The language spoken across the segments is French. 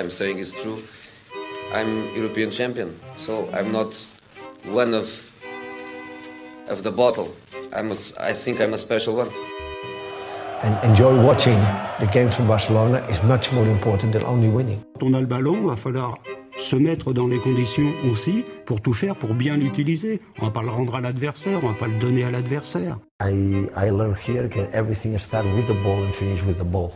I'm saying is true. I'm European champion, so I'm not one of of the bottle. I'm a, I think I'm a special one. And enjoy watching the games from Barcelona is much more important than only winning. Quand on a le ballon, il va falloir se mettre dans les conditions aussi pour tout faire pour bien l'utiliser. On va pas le rendre à l'adversaire, on va pas le donner à l'adversaire. I, I learned here that everything starts with the ball and finish with the ball.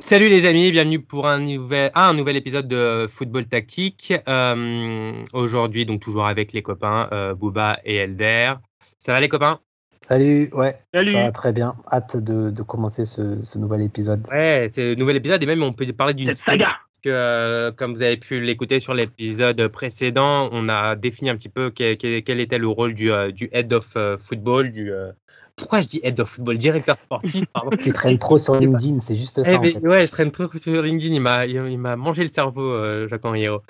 Salut les amis, bienvenue pour un nouvel, ah, un nouvel épisode de Football Tactique. Euh, Aujourd'hui, donc toujours avec les copains euh, Booba et Elder. Ça va les copains? Salut, ouais, Salut. ça va très bien. Hâte de, de commencer ce, ce nouvel épisode. Ouais, c'est un nouvel épisode et même on peut parler d'une saga. Parce que, euh, comme vous avez pu l'écouter sur l'épisode précédent, on a défini un petit peu quel, était le rôle du, euh, du head of football, du euh, pourquoi je dis head of football, directeur sportif, pardon. Tu traînes trop sur LinkedIn, c'est juste Eh ça. en fait. ouais, je traîne trop sur LinkedIn. Il m'a, il, il m'a mangé le cerveau, euh, Jacques Henriot.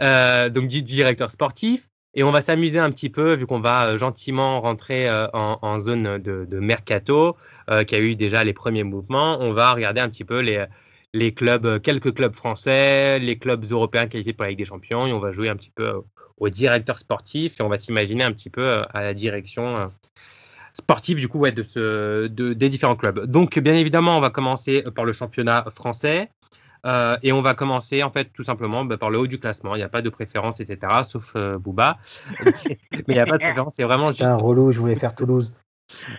Euh, donc, du directeur sportif. Et on va s'amuser un petit peu, vu qu'on va euh, gentiment rentrer euh, en, en zone de, de mercato, euh, qui a eu déjà les premiers mouvements. On va regarder un petit peu les, les clubs, quelques clubs français, les clubs européens qualifiés pour la Ligue des Champions. Et on va jouer un petit peu au directeur sportif. Et on va s'imaginer un petit peu à la direction. Sportive du coup ouais, de ce, de, des différents clubs. Donc bien évidemment, on va commencer par le championnat français euh, et on va commencer en fait tout simplement bah, par le haut du classement. Il n'y a pas de préférence, etc. Sauf euh, Booba. Mais il n'y a pas de préférence, c'est vraiment J'étais un juste. relou, je voulais faire Toulouse.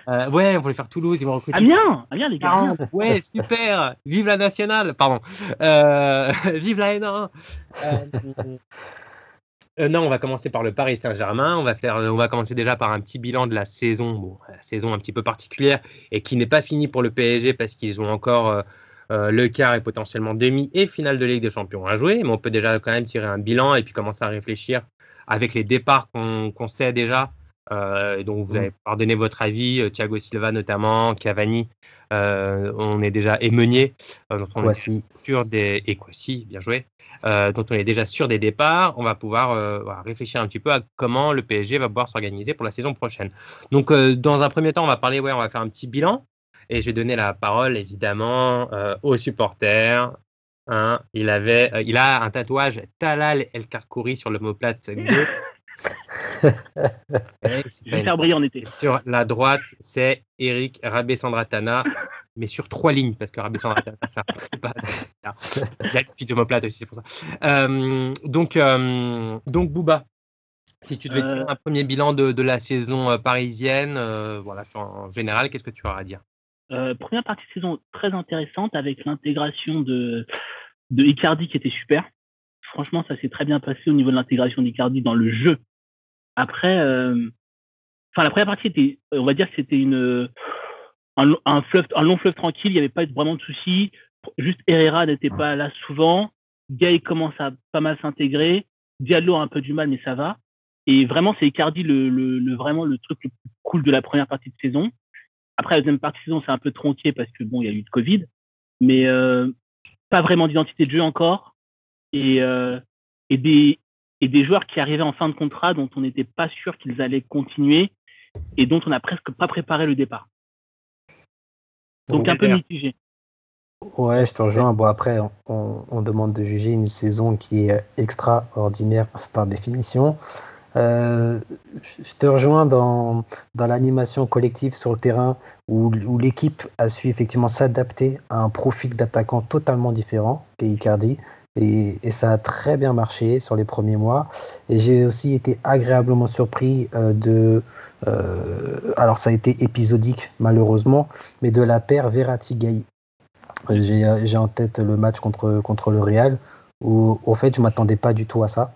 Euh, ouais, on voulait faire Toulouse, ils vont recruter. Amiens, Amiens les gars. 40. Ouais, super. Vive la nationale. Pardon. Euh, vive la N1. Euh, euh, non, on va commencer par le Paris Saint-Germain. On va faire, on va commencer déjà par un petit bilan de la saison, bon, la saison un petit peu particulière et qui n'est pas finie pour le PSG parce qu'ils ont encore euh, euh, le quart et potentiellement demi et finale de Ligue des Champions à jouer. Mais on peut déjà quand même tirer un bilan et puis commencer à réfléchir avec les départs qu'on sait déjà. Euh, donc vous allez pouvoir donner votre avis, euh, Thiago Silva notamment, Cavani, euh, on est déjà et Meunier, euh, dont on est sûr des et Kwasi, bien joué, euh, dont on est déjà sûr des départs. On va pouvoir euh, réfléchir un petit peu à comment le PSG va pouvoir s'organiser pour la saison prochaine. Donc euh, dans un premier temps, on va parler, ouais, on va faire un petit bilan et je vais donner la parole évidemment euh, aux supporters. Hein, il avait, euh, il a un tatouage Talal El Karkouri sur l'omoplate gauche. Ouais, en été. sur la droite, c'est Eric Rabé-Sandratana, mais sur trois lignes, parce que Rabé-Sandratana, ça c'est pas. ça. Il a une omoplate aussi, c'est pour ça. Euh, donc, euh, donc, Booba, si tu devais tirer Euh. un premier bilan de, de la saison euh, parisienne, euh, voilà, en en général, qu'est-ce que tu auras à dire? Euh, première partie de saison très intéressante avec l'intégration de, de Icardi qui était super. Franchement, ça s'est très bien passé au niveau de l'intégration d'Icardi dans le jeu. Après, euh, la première partie était, on va dire que c'était une un, long fleuve tranquille. Il n'y avait pas vraiment de soucis. Juste Herrera n'était pas là souvent. Gay commence à pas mal s'intégrer. Diallo a un peu du mal, mais ça va. Et vraiment, c'est Icardi le- vraiment le truc le plus cool de la première partie de saison. Après, la deuxième partie de saison, c'est un peu tronqué parce que bon, il y a eu le Covid, mais euh, pas vraiment d'identité de jeu encore. Et, euh, et, des, et des joueurs qui arrivaient en fin de contrat dont on n'était pas sûr qu'ils allaient continuer et dont on n'a presque pas préparé le départ. Donc un peu mitigé. Ouais, je te rejoins. Bon, après, on, on demande de juger une saison qui est extraordinaire par définition. Euh, je je te rejoins dans, dans l'animation collective sur le terrain où, où l'équipe a su effectivement s'adapter à un profil d'attaquant totalement différent qu'est Icardi. Et, et ça a très bien marché sur les premiers mois. Et j'ai aussi été agréablement surpris euh, de. euh, alors, ça a été épisodique, malheureusement, mais de la paire Verratti-Gay. J'ai euh, j'ai en tête le match contre, contre le Real, où, au fait, je m'attendais pas du tout à ça.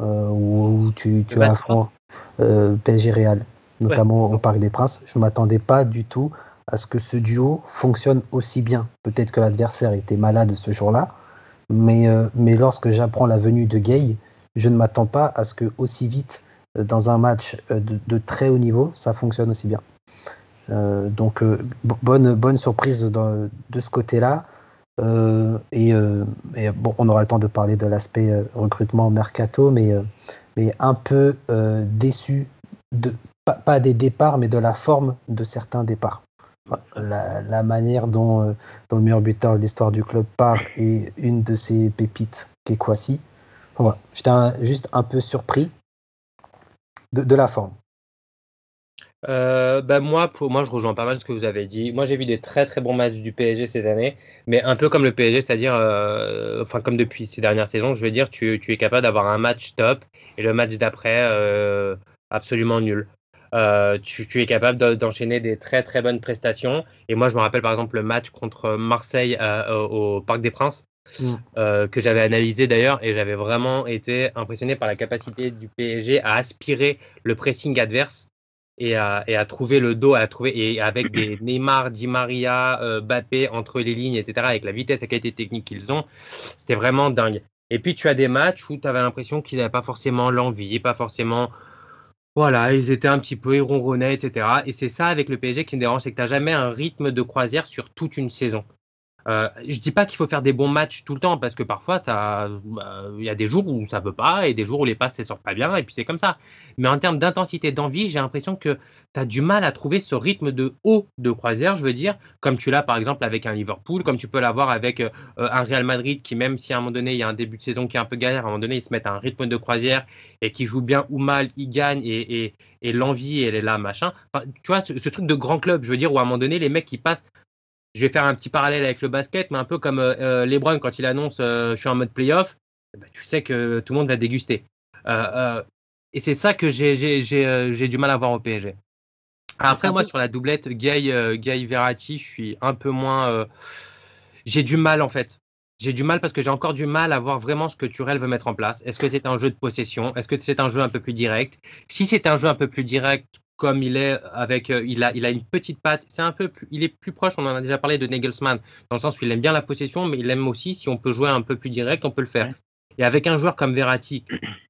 Euh, où, où tu, tu as match un front euh, PSG Real, notamment au Parc des Princes. Je m'attendais pas du tout à ce que ce duo fonctionne aussi bien. Peut-être que l'adversaire était malade ce jour-là, mais, euh, mais lorsque j'apprends la venue de Gay, je ne m'attends pas à ce que aussi vite, euh, dans un match euh, de, très haut niveau, ça fonctionne aussi bien. Donc bo- bonne, bonne surprise de ce côté-là. Et, bon, on aura le temps de parler de l'aspect euh, recrutement mercato, mais, mais un peu déçu, de, pas des départs, mais de la forme de certains départs. La, manière dont, le meilleur buteur de l'histoire du club part et une de ses pépites, qui est Kwasi. J'étais juste un peu surpris de la forme. Euh, bah, moi, moi, je rejoins pas mal ce que vous avez dit. Moi, j'ai vu des très très bons matchs du PSG cette année, mais un peu comme le PSG, c'est-à-dire, euh, enfin comme depuis ces dernières saisons, je veux dire, tu, es capable d'avoir un match top et le match d'après euh, absolument nul. Tu, tu, es capable d'enchaîner des très très bonnes prestations. Et moi, je me rappelle par exemple le match contre Marseille au Parc des Princes. Mm. que j'avais analysé d'ailleurs et j'avais vraiment été impressionné par la capacité du PSG à aspirer le pressing adverse et à, trouver le dos, à trouver, et avec des Neymar, Di Maria, euh, Bappé entre les lignes, etc., avec la vitesse et la qualité technique qu'ils ont, c'était vraiment dingue. Et puis tu as des matchs où tu avais l'impression qu'ils n'avaient pas forcément l'envie, pas forcément. Voilà, ils étaient un petit peu, ils etc. Et c'est ça avec le PSG qui me dérange, c'est que tu jamais un rythme de croisière sur toute une saison. Euh, je dis pas qu'il faut faire des bons matchs tout le temps parce que parfois bah, il y a des jours où ça peut pas et des jours où les passes ne sortent pas bien et puis c'est comme ça. Mais en termes d'intensité, d'envie, j'ai l'impression que tu as du mal à trouver ce rythme de haut de croisière, je veux dire, comme tu l'as par exemple avec un Liverpool, comme tu peux l'avoir avec euh, un Real Madrid qui même si à un moment donné il y a un début de saison qui est un peu galère, à un moment donné ils se mettent à un rythme de croisière et qui joue bien ou mal, ils gagnent et, et, l'envie elle est là machin. tu vois ce, ce, truc de grand club, je veux dire, où à un moment donné les mecs qui passent je vais faire un petit parallèle avec le basket, mais un peu comme euh, euh LeBron quand il annonce euh, je suis en mode playoff, eh ben, tu sais que tout le monde va déguster. Euh, et c'est ça que j'ai du mal à voir au PSG. Après, moi, sur la doublette Gay, Gay Verratti, je suis un peu moins. j'ai du mal en fait. J'ai du mal parce que j'ai encore du mal à voir vraiment ce que Turel veut mettre en place. Est-ce que c'est un jeu de possession? Est-ce que c'est un jeu un peu plus direct? Si c'est un jeu un peu plus direct, comme il est avec, euh, il, a, il a une petite patte. C'est un peu, plus, il est plus proche. On en a déjà parlé de Nagelsmann dans le sens où il aime bien la possession, mais il aime aussi si on peut jouer un peu plus direct, on peut le faire. Et avec un joueur comme Verratti,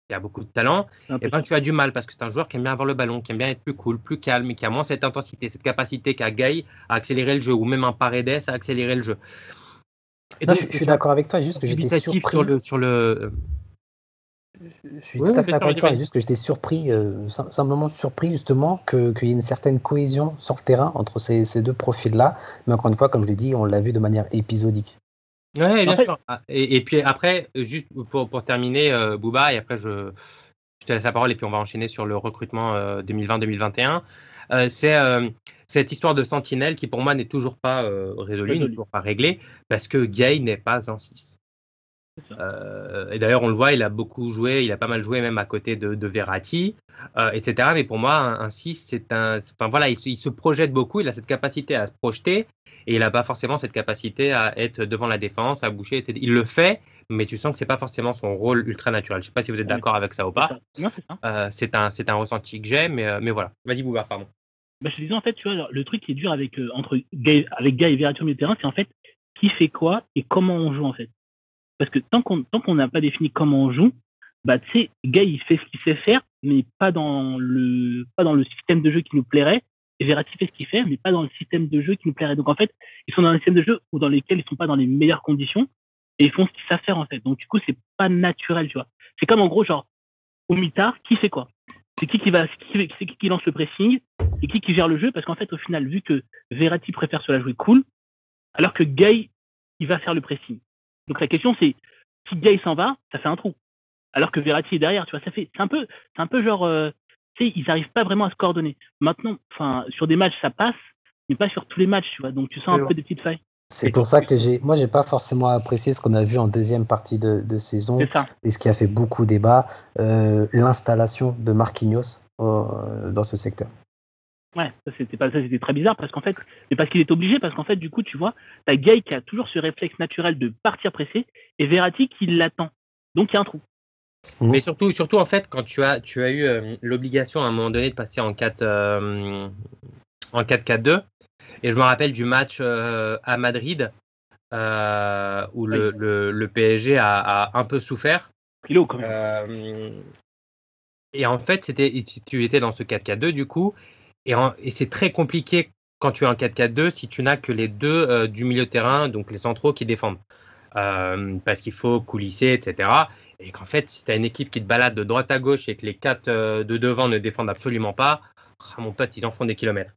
qui a beaucoup de talent, et eh ben, tu as du mal parce que c'est un joueur qui aime bien avoir le ballon, qui aime bien être plus cool, plus calme, et qui a moins cette intensité, cette capacité qu'a Gay à accélérer le jeu, ou même un Paredes à accélérer le jeu. Et je, suis d'accord avec toi, juste que j'étais surpris. Sur le, sur le, je suis tout à fait d'accord avec toi, juste que j'étais surpris, euh, simplement surpris justement qu'il y ait une certaine cohésion sur le terrain entre ces, ces deux profils-là. Mais encore une fois, comme je l'ai dit, on l'a vu de manière épisodique. Oui, bien sûr. Ah, et, puis après, juste pour, pour terminer, euh, Bouba, et après je, je, te laisse la parole et puis on va enchaîner sur le recrutement 2020-2021. Euh, c'est cette histoire de sentinelle qui pour moi n'est toujours pas résolue, n'est toujours pas réglée, parce que Gay n'est pas un 6. Euh, et d'ailleurs, on le voit, il a beaucoup joué, il a pas mal joué même à côté de, de Verratti, euh, etc. Mais pour moi, un, 6, c'est un. Enfin voilà, il, se projette beaucoup, il a cette capacité à se projeter et il n'a pas forcément cette capacité à être devant la défense, à boucher, etc. Il le fait, mais tu sens que c'est pas forcément son rôle ultra naturel. Je sais pas si vous êtes d'accord avec ça ou pas. Euh, c'est un, un ressenti que j'ai, mais, mais voilà. Vas-y, Bouvard, pardon. Bah, je disais en fait, tu vois, le truc qui est dur avec entre Gay, avec Gay et Verratti au milieu de terrain, c'est en fait qui fait quoi et comment on joue en fait. Parce que tant qu'on n'a pas défini comment on joue, bah, tu sais, fait ce qu'il sait faire, mais pas dans, le, pas dans le système de jeu qui nous plairait. Et Verratti fait ce qu'il fait, mais pas dans le système de jeu qui nous plairait. Donc, en fait, ils sont dans un système de jeu dans lesquels ils sont pas dans les meilleures conditions et ils font ce qu'ils savent faire, en fait. Donc, du coup, c'est pas naturel, tu vois. C'est comme, en gros, genre, au mitard, qui fait quoi? C'est qui qui va, c'est qui, qui, lance le pressing? Et qui qui gère le jeu? Parce qu'en fait, au final, vu que Verratti préfère se la jouer cool, alors que Gay, il va faire le pressing. Donc la question c'est si Gay s'en va, ça fait un trou. Alors que Verratti est derrière, tu vois, ça fait c'est un peu c'est un peu genre euh, tu sais, ils n'arrivent pas vraiment à se coordonner. Maintenant, enfin sur des matchs ça passe, mais pas sur tous les matchs, tu vois. Donc tu sens un peu des petites failles. C'est pour ça que j'ai, moi, j'ai pas forcément apprécié ce qu'on a vu en deuxième partie de, de saison, et ce qui a fait beaucoup débat, euh, l'installation de Marquinhos euh, dans ce secteur. Ouais, ça c'était pas ça, c'était très bizarre parce qu'en fait, mais parce qu'il est obligé, parce qu'en fait, du coup, tu vois, t'as Gay qui a toujours ce réflexe naturel de partir pressé et Verratti qui l'attend. Donc il y a un trou. Mmh. Mais surtout, surtout en fait, quand tu as, tu as eu euh, l'obligation à un moment donné de passer en 4 euh, en 4-4-2, et je me rappelle du match euh, à Madrid où le, le, PSG a, a, un peu souffert. Kilo, quand même. et en fait, c'était, tu étais dans ce 4-4-2 du coup, et, c'est très compliqué quand tu es en 4-4-2 si tu n'as que les deux euh, du milieu terrain, donc les centraux qui défendent. Euh, parce qu'il faut coulisser, etc. Et qu'en fait, si tu as une équipe qui te balade de droite à gauche et que les quatre euh, de devant ne défendent absolument pas, ah, mon pote, ils en font des kilomètres.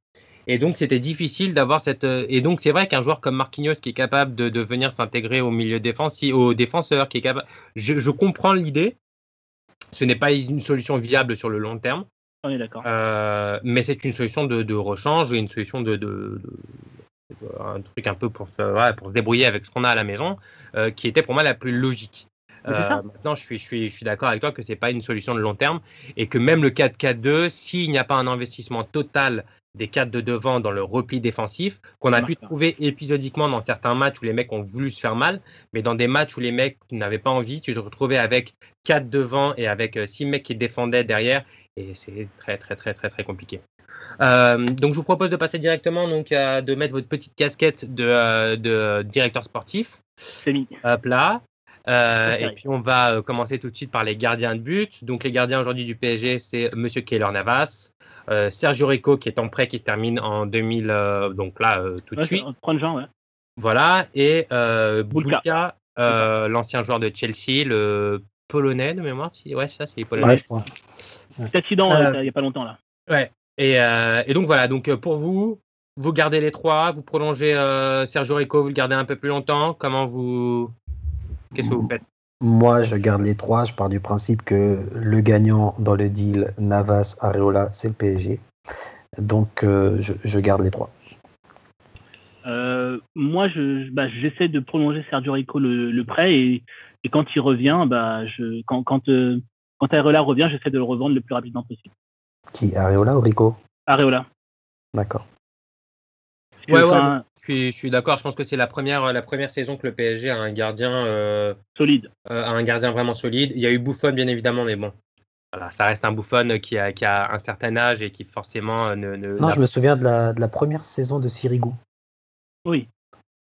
Et donc, c'était difficile d'avoir cette. Et donc, c'est vrai qu'un joueur comme Marquinhos qui est capable de, venir s'intégrer au milieu défensif, au défenseur, qui est capable. Je comprends l'idée. Ce n'est pas une solution viable sur le long terme. On est d'accord. Euh, mais c'est une solution de, de rechange et une solution de, de, de- un truc un peu pour se, voilà, pour se débrouiller avec ce qu'on a à la maison, euh, qui était pour moi la plus logique. Euh, maintenant, je suis, je suis, je suis d'accord avec toi que c'est pas une solution de long terme et que même le 4-4-2, s'il n'y a pas un investissement total des 4 de devant dans le repli défensif, qu'on a pu trouver épisodiquement dans certains matchs où les mecs ont voulu se faire mal, mais dans des matchs où les mecs n'avaient pas envie, tu te retrouvais avec 4 devant et avec 6 mecs qui défendaient derrière, et c'est très très très très très compliqué. Euh, donc je vous propose de passer directement donc à- de mettre votre petite casquette de, euh, de directeur sportif. C'est mis. Hop là. Euh, et puis on va euh, commencer tout de suite par les gardiens de but. Donc les gardiens aujourd'hui du PSG, c'est Monsieur Keylor Navas, euh, Sergio Rico qui est en prêt qui se termine en 2000, euh, donc là euh, tout de Ouais, suite. prendre Jean, ouais. Voilà et euh, Bulka. Euh, l'ancien joueur de Chelsea, le polonais de mémoire. si- Ouais, c'est ça, c'est les polonais. Ouais, je crois. Accident, Euh, euh, il n'y a pas longtemps, là. Ouais. Et, euh, et donc voilà, donc euh, pour vous, vous gardez les trois, vous prolongez euh, Sergio Rico, vous le gardez un peu plus longtemps. Comment vous, qu'est-ce que vous faites? Moi, je garde les trois. Je pars du principe que le gagnant dans le deal Navas Areola, c'est le PSG. Donc, euh, je, je garde les trois. Euh, moi, je, bah, j'essaie de prolonger Sergio Rico le, le prêt et, et quand il revient, bah, je, quand, quand, euh, quand Areola revient, j'essaie de le revendre le plus rapidement possible. Qui Areola ou Rico? Areola. D'accord. Ouais, ouais, Je suis, je suis d'accord. Je pense que c'est la première, la première saison que le PSG a un gardien, euh, solide. euh, a un gardien vraiment solide. Il y a eu Buffon bien évidemment, mais bon, voilà, ça reste un Buffon qui a, qui a un certain âge et qui forcément euh, ne. ne Non, je me souviens de la, de la première saison de Sirigu. Oui.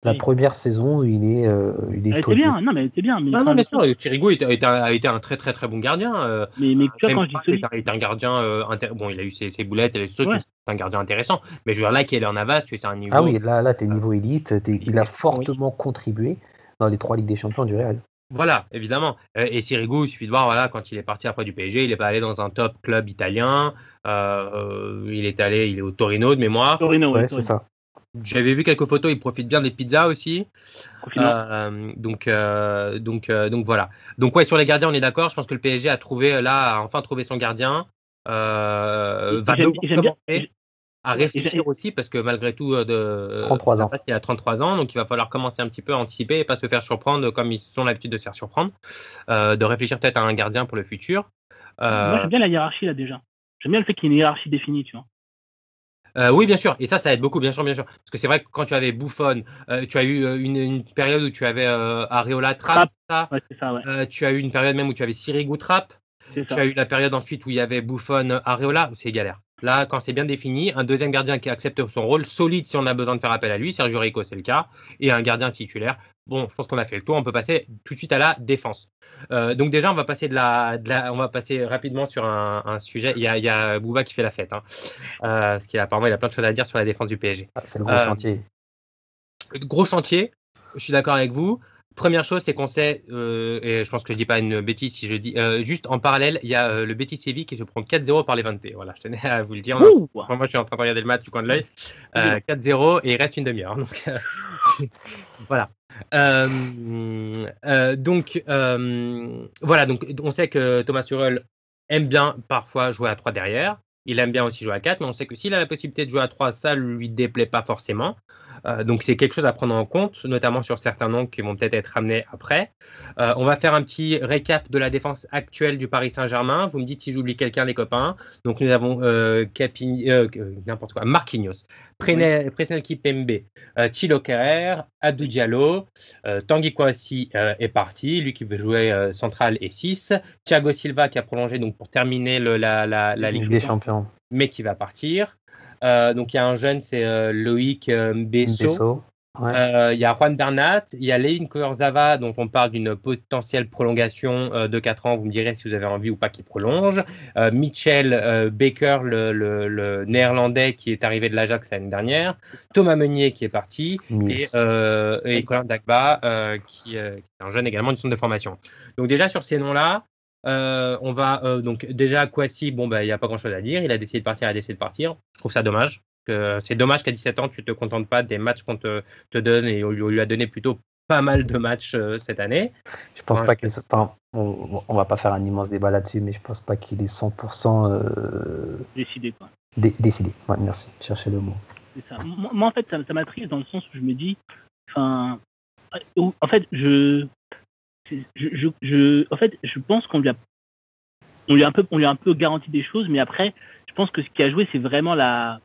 La Oui. première saison, il est, euh, il est taulier. bien. Non, mais était bien. Mais, Ah non, enfin, bien sûr, Chirigo a été, a été un très très très bon gardien. euh, mais, mais tu vois, quand je dis solide, c'est il est un gardien euh, intér- bon il a eu ses, ses boulettes et Ouais. mais c'est un gardien intéressant mais je veux dire là Keylor Navas tu sais c'est un niveau Ah oui, là, là tu es niveau élite. t'es- il a Oui. fortement contribué dans les trois Ligues des Champions du Real. voilà évidemment Euh, et Sirigu il suffit de voir voilà quand il est parti après du PSG il n'est pas allé dans un top club italien euh, euh, il est allé il est au Torino de mémoire Torino, ouais, Ouais, c'est ça. J'avais vu quelques photos il profite bien des pizzas aussi. Euh, donc euh, donc euh, donc voilà donc ouais sur les gardiens on est d'accord je pense que le PSG a trouvé là a enfin trouvé son gardien euh, va commencer à réfléchir aussi parce que malgré tout de 33 ans. Navas, il a 33 ans donc il va falloir commencer un petit peu à anticiper et pas se faire surprendre comme ils ont l'habitude de se faire surprendre euh, de réfléchir peut-être à un gardien pour le futur Euh, Moi, j'aime bien la hiérarchie, là, déjà. J'aime bien le fait qu'il y ait une hiérarchie définie, tu vois. Euh, oui, bien sûr, et ça, ça aide beaucoup, bien sûr, bien sûr. Parce que c'est vrai que quand tu avais Buffon, euh, tu as eu euh, une, une période où tu avais euh, Areola Trapp, ça. Ouais, c'est ça, ouais. Tu as eu une période même où tu avais Sirigu Trapp. Tu ça. as eu la période ensuite où il y avait Buffon, Areola, c'est galère. Là, quand c'est bien défini, un deuxième gardien qui accepte son rôle, solide si on a besoin de faire appel à lui, Sergio Rico, c'est le cas, et un gardien titulaire. Bon, je pense qu'on a fait le tour, on peut passer tout de suite à la défense. Euh, donc déjà, on va passer de la, de la- on va passer rapidement sur un, un sujet. Il y, a, il y a Bouba qui fait la fête, hein. Euh, parce qu'il a apparemment il a plein de choses à dire sur la défense du PSG. Ah, c'est le gros Euh, chantier. Gros chantier, je suis d'accord avec vous. Première chose, c'est qu'on sait, euh, et je pense que je dis pas une bêtise si je dis, euh, juste en parallèle, il y a euh, le Betis Séville qui se prend 4-0 par les 20. Voilà, je tenais à vous le dire. Ouh Moi, je suis en train de regarder le match du coin de l'œil. Euh, 4-0 et il reste une demi-heure. Donc, voilà. Donc, voilà. Donc, on sait que Thomas Tuchel aime bien parfois jouer à 3 derrière. Il aime bien aussi jouer à 4, mais on sait que s'il a la possibilité de jouer à 3, ça lui déplaît pas forcément. Euh, donc c'est quelque chose à prendre en compte, notamment sur certains noms qui vont peut-être être amenés après. Euh, on va faire un petit récap de la défense actuelle du Paris Saint-Germain. Vous me dites si j'oublie quelqu'un, les copains. Donc nous avons euh, n'importe quoi, Marquinhos, Prene- Presnel Kipembe, Thilo Kerrer, Abdou Diallo, Tanguy Kouassi est parti, lui qui veut jouer central et 6. Thiago Silva qui a prolongé donc pour terminer le- la, la, la Ligue des Champions. mais qui va partir. Euh, donc il y a un jeune, c'est euh, Loïc euh. Besso. Ouais. Il y a Juan Bernat, il y a Léine Kurzava, dont on parle d'une potentielle prolongation de 4 ans. Vous me direz si vous avez envie ou pas qu'il prolonge. Mitchell Baker, le, le- le néerlandais qui est arrivé de l'Ajax l'année dernière. Thomas Meunier qui est parti. Et, et Colin Dagba, qui, qui est un jeune également du centre de formation. Donc déjà sur ces noms-là, euh, on va euh, donc déjà Kwasi, bon bah il n'y a pas grand-chose à dire. Il a décidé de partir, il a décidé de partir. Je trouve ça dommage. c'est dommage qu'à 17 ans, tu te contentes pas des matchs qu'on te, te donne et on lui, a donné plutôt pas mal de matchs cette année. Je pense pas qu'il enfin, on, on, va pas faire un immense débat là-dessus, mais je pense pas qu'il est 100% décidé quoi. décidé. merci. Cherchez le mot. Ça. Moi, en fait, ça, ça m'attriste dans le sens où je me dis, enfin, en fait, je, je, je, en fait, je pense qu'on lui a, on lui a un peu, on lui a un peu garanti des choses, mais après, je pense que ce qui a joué, c'est vraiment la,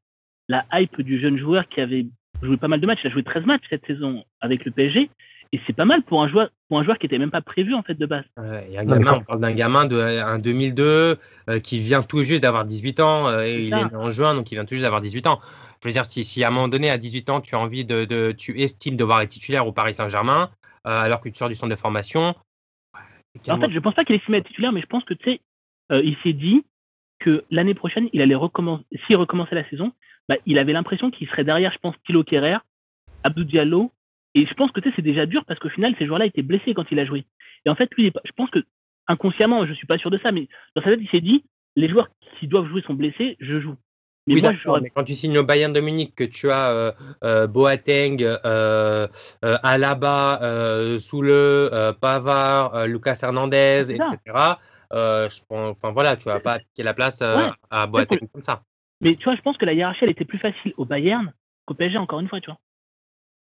la hype du jeune joueur qui avait joué pas mal de matchs. Il a joué 13 matchs cette saison avec le PSG. Et c'est pas mal pour un joueur, pour un joueur qui était même pas prévu en fait de base. un gamin, on parle d'un gamin de un 2002 euh, qui vient tout juste d'avoir 18 ans. Euh, et il est né en juin, donc il vient tout juste d'avoir 18 ans. Je veux dire, si, si, à un moment donné, à 18 ans, tu as envie de, de tu estimes devoir être titulaire au Paris Saint-Germain, euh, alors que tu du centre de formation. En fait, je pense pas qu'il estimé être titulaire, mais je pense que tu sais, euh, il s'est dit que l'année prochaine, il allait recommencer. S'il recommençait la saison, bah, il avait l'impression qu'il serait derrière, je pense, Thilo Kerrer, Abdou Diallo. Et je pense que c'est déjà dur parce qu'au final, ces joueurs-là étaient blessés quand il a joué. Et en fait, lui, je pense que inconsciemment, je suis pas sûr de ça, mais dans sa tête, il s'est dit les joueurs qui doivent jouer sont blessés, je joue oui, mais quand tu signes au Bayern de Munich, que tu as euh, euh, Boateng, euh, Alaba, Soule, Pavard, Lucas Hernandez, etc. Je, enfin voilà, tu vas pas appliquer la place à Boateng comme ça. Mais tu vois, je pense que la hiérarchie elle était plus facile au Bayern qu'au PSG encore une fois, tu vois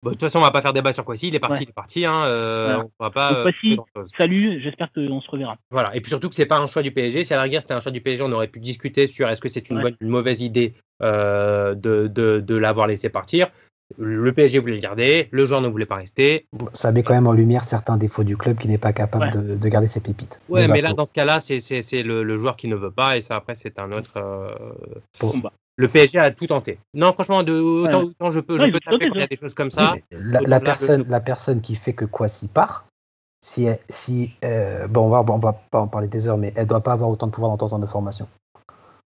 de toute façon, on va pas faire débat sur Kwasi. Il est parti, il est parti. Hein, euh, on va pas. Euh, salut. J'espère qu'on se reverra. Voilà. Et puis surtout que c'est pas un choix du PSG. Si à la rigueur c'était un choix du PSG, on aurait pu discuter sur est-ce que c'est une bonne, une mauvaise idée euh, de, de, de l'avoir laissé partir. Le PSG voulait le garder, le joueur ne voulait pas rester. Ça met quand même en lumière certains défauts du club qui n'est pas capable de, de, garder ses pépites. Ouais, mais là, dans ce cas-là, c'est le, le, joueur qui ne veut pas, et ça, après, c'est un autre. Euh, combat le PSG a tout tenté. Non, franchement, de, autant, je peux, je peux taper quand il y a des choses comme ça. La, personne, la personne qui fait que Kwasi part, si, si euh, bon, on va, on va pas en parler des heures, mais elle doit pas avoir autant de pouvoir dans ton de formation.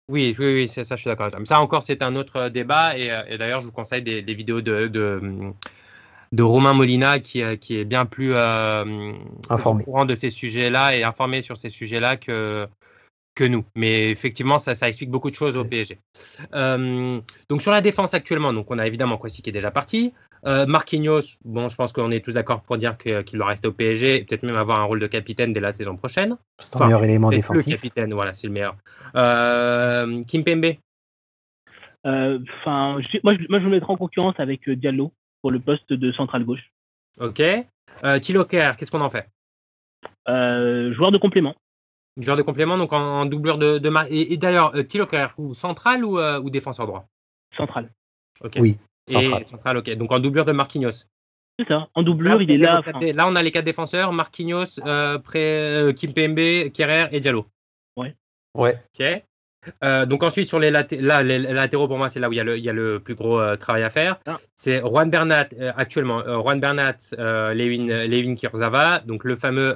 Oui, oui, oui, ça, je suis d'accord. Mais ça encore, c'est un autre débat. Et, euh, d'ailleurs, je vous conseille des, vidéos de, de, Romain Molina qui, euh, qui est bien plus informé. au courant de ces sujets-là et informé sur ces sujets-là que, que nous. Mais effectivement, ça, ça explique beaucoup de choses au PSG. Euh, donc sur la défense actuellement, donc on a évidemment Kwasi qui est déjà parti. Euh, Marquinhos, bon, je pense qu'on est tous d'accord pour dire qu'il va rester au PSG, peut-être même avoir un rôle de capitaine dès la saison prochaine. C'est le meilleur élément défensif. Le capitaine, voilà, c'est le meilleur. Euh, Kim Pembe Enfin, moi, je, moi, je me mettrai en concurrence avec Diallo pour le poste de central gauche. Ok. Euh, qu'est-ce qu'on en fait? Joueur de complément. Joueur de complément, donc en, doubleur de, de Et, d'ailleurs, euh, Thilo central ou, euh, ou, défenseur droit? Central. Oui, central. central. ok. Donc en doubleur de Marquinhos. C'est ça. En doubleur, il est là. Là, on a les quatre défenseurs Marquinhos, euh, euh Kimpembe, Kerrer et Diallo. Ouais. Ouais. Ok. Euh, donc ensuite sur les, là, les latéraux pour moi c'est là où il y a le, il y a le plus gros travail à faire. Ah. C'est Juan Bernat actuellement Juan Bernat, Levin, Levin Kirzava, donc le fameux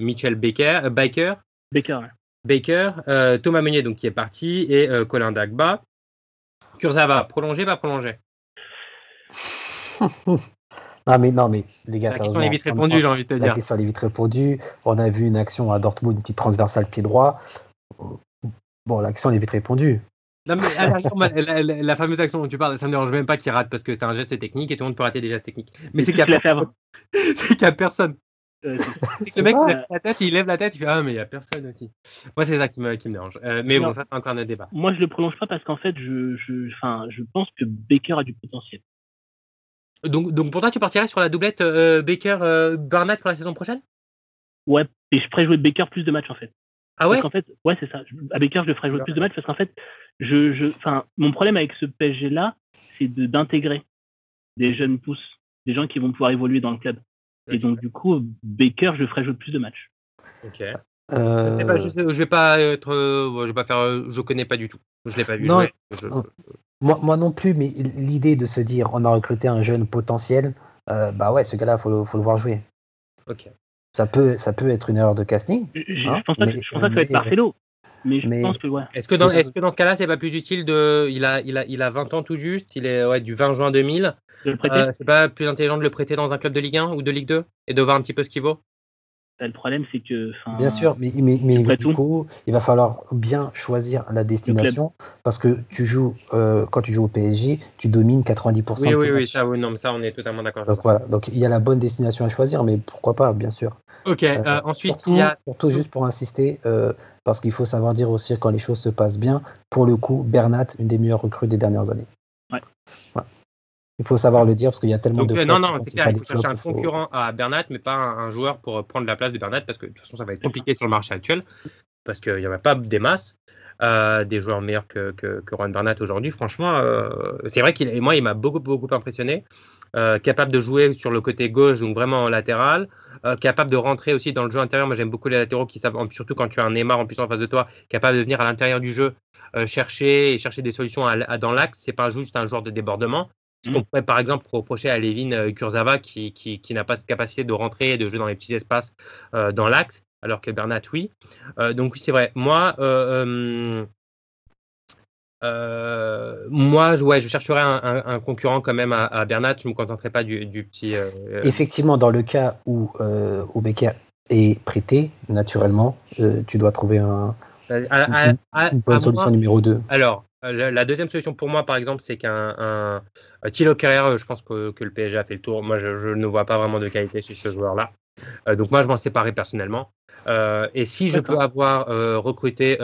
Mitchell Baker, Baker Baker. Baker, euh, Thomas Meunier donc qui est parti et euh, Colin Dagba. Kurzawa, prolongé, pas prolongé? Non mais non mais les gars, la question est vite répondue, j'ai envie de te dire. La question est vite répondue. On a vu une action à Dortmund, une petite transversale pied droit. Bon, l'action est vite répondue. Non, mais la, fameuse action dont tu parles, ça ne me dérange même pas qu'il rate parce que c'est un geste technique et tout le monde peut rater des gestes techniques. Mais c'est qu'il n'y a, personne. Euh, le mec, il lève la tête, il lève la tête, il fait Ah, mais il n'y a personne aussi. Moi, c'est ça qui me, qui me dérange. Euh, mais bon, ça, c'est encore un débat. Moi, je le prolonge pas parce qu'en fait, je, je, je pense que Baker a du potentiel. Donc, donc pour toi, tu partirais sur la doublette euh, Baker-Barnett pour la saison prochaine? Ouais, et je ferais jouer Baker plus de matchs en fait. Ah ouais? En fait, ouais, c'est ça. À Baker, je le ferais jouer plus de matchs parce qu'en fait, je, je, mon problème avec ce PSG là, c'est d'intégrer des jeunes pousses, des gens qui vont pouvoir évoluer dans le club. Et donc, du coup, Baker, je ferai jouer plus de matchs. Ok. Euh... je, vais pas être, je vais pas faire, je connais pas du tout. Je l'ai pas vu. Non, moi, moi, non plus, mais l'idée de se dire, on a recruté un jeune potentiel, euh, bah ouais, ce gars-là, faut, faut le voir jouer. Ok. Ça peut, ça peut être une erreur de casting. Je, hein, pense pas, que, ça va être Marcelo. Mais je pense que ouais. Est-ce que dans, est-ce que dans ce cas-là, c'est pas plus utile de, il a, il a, il a 20 ans tout juste, il est ouais, du 20 juin 2000. Euh, c'est pas plus intelligent de le prêter dans un club de Ligue 1 ou de Ligue 2 et de voir un petit peu ce qu'il vaut? Le problème, c'est que. Bien sûr, mais, mais, du coup, il va falloir bien choisir la destination parce que tu joues, euh, quand tu joues au PSG, tu domines 90%. Oui, oui, oui, ça, oui, non, ça, on est totalement d'accord. Donc voilà, donc il y a la bonne destination à choisir, mais pourquoi pas, bien sûr. Ok, euh, euh, ensuite, surtout, il y a. Surtout, juste pour insister, parce qu'il faut savoir dire aussi quand les choses se passent bien, pour le coup, Bernat, une des meilleures recrues des dernières années. Il faut savoir le dire parce qu'il y a tellement de. non, non, c'est clair, il faut chercher un concurrent à Bernat, mais pas un, joueur pour prendre la place de Bernat, parce que de toute façon, ça va être compliqué sur le marché actuel, parce qu'il n'y en a pas des masses. Euh, des joueurs meilleurs que, que, que Juan Bernat aujourd'hui. Franchement, euh, c'est vrai qu'il moi, il m'a beaucoup, beaucoup impressionné. Euh, capable de jouer sur le côté gauche, donc vraiment en latéral, capable de rentrer aussi dans le jeu intérieur. Moi, j'aime beaucoup les latéraux qui savent, surtout quand tu as un Neymar en plus en face de toi, capable de venir à l'intérieur du jeu, chercher et chercher des solutions dans l'axe. C'est pas juste un joueur de débordement. Ce qu'on pourrait par exemple reprocher à Levin euh, Kurzawa qui, qui, n'a pas cette capacité de rentrer et de jouer dans les petits espaces euh, dans l'axe, alors que Bernat, oui. Euh, donc oui, c'est vrai. Moi, moi, ouais, je chercherais un, concurrent quand même à, Bernat. Je ne me contenterai pas du, petit. Effectivement, dans le cas où Becker est prêté, naturellement, tu dois trouver un, une, bonne solution numéro 2. Alors, la deuxième solution pour moi, par exemple, c'est qu'un euh, Thilo Carrière, je pense que, le PSG a fait le tour. Moi, je, ne vois pas vraiment de qualité chez ce joueur-là. Euh, donc moi, je m'en séparais personnellement. Euh, et si je peux avoir recruté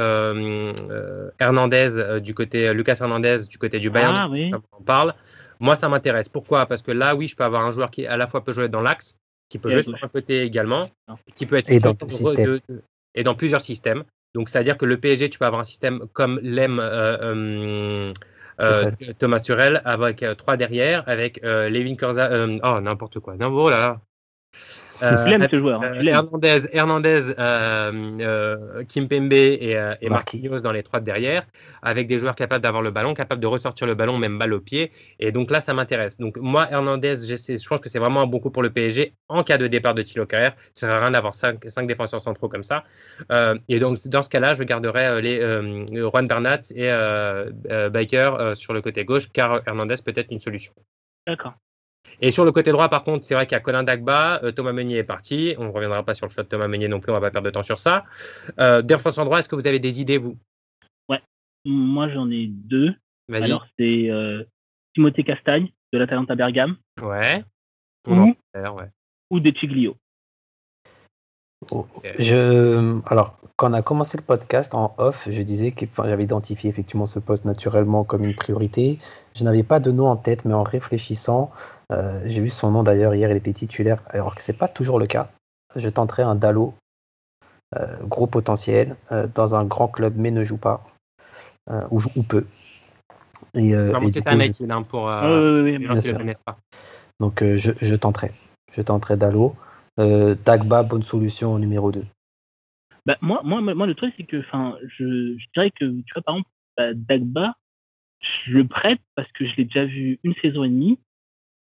Hernandez du côté Lucas Hernandez du côté du Bayern, ah, oui. on parle. Moi, ça m'intéresse. Pourquoi? Parce que là, oui, je peux avoir un joueur qui à la fois peut jouer dans l'axe, qui peut jouer sur un côté également, qui peut être et dans, et dans plusieurs systèmes. Donc, c'est-à-dire que le PSG, tu peux avoir un système comme l'aime euh, Thomas Surel avec euh, trois derrière, avec euh, Levin Corza. oh, n'importe quoi. Non, voilà. Euh, ce joueur. Hein, Hernandez, Hernandez Kimpembe et, et Marquinhos dans les trois de derrière, avec des joueurs capables d'avoir le ballon, capables de ressortir le ballon, même balle au pied. Et donc là, ça m'intéresse. Donc moi, Hernandez, je pense que c'est vraiment un bon coup pour le PSG en cas de départ de Thilo Carrière. Ça sert à rien d'avoir cinq, défenseurs centraux comme ça. et donc dans ce cas-là, je garderai les Juan Bernat et Baker sur le côté gauche, car Hernandez peut être une solution. D'accord. Et sur le côté droit, par contre, c'est vrai qu'il y a Colin Dagba, euh, Thomas Meunier est parti. On ne reviendra pas sur le choix de Thomas Meunier non plus, on ne va pas perdre de temps sur ça. Euh, en droit, est-ce que vous avez des idées, vous? Ouais, moi j'en ai deux. Alors c'est euh, Timothée Castagne de la l'Atalanta Bergame. Ouais. Ou, ouais. ou De Chiglio. Je, alors, quand on a commencé le podcast en off, je disais que j'avais identifié effectivement ce poste naturellement comme une priorité. Je n'avais pas de nom en tête, mais en réfléchissant, euh, j'ai vu son nom d'ailleurs hier, il était titulaire, alors que c'est pas toujours le cas. Je tenterai un Dalo, euh, gros potentiel, euh, dans un grand club, mais ne joue pas, ou, ou peu. Et, un mec, pour oui, oui, pas. Donc je, je tenterai, je tenterai Dalo. Euh, Dagba, bonne solution numéro 2 bah, moi, moi, moi, le truc, c'est que je, je dirais que, tu vois, par exemple, bah, Dagba, je le prête parce que je l'ai déjà vu une saison et demie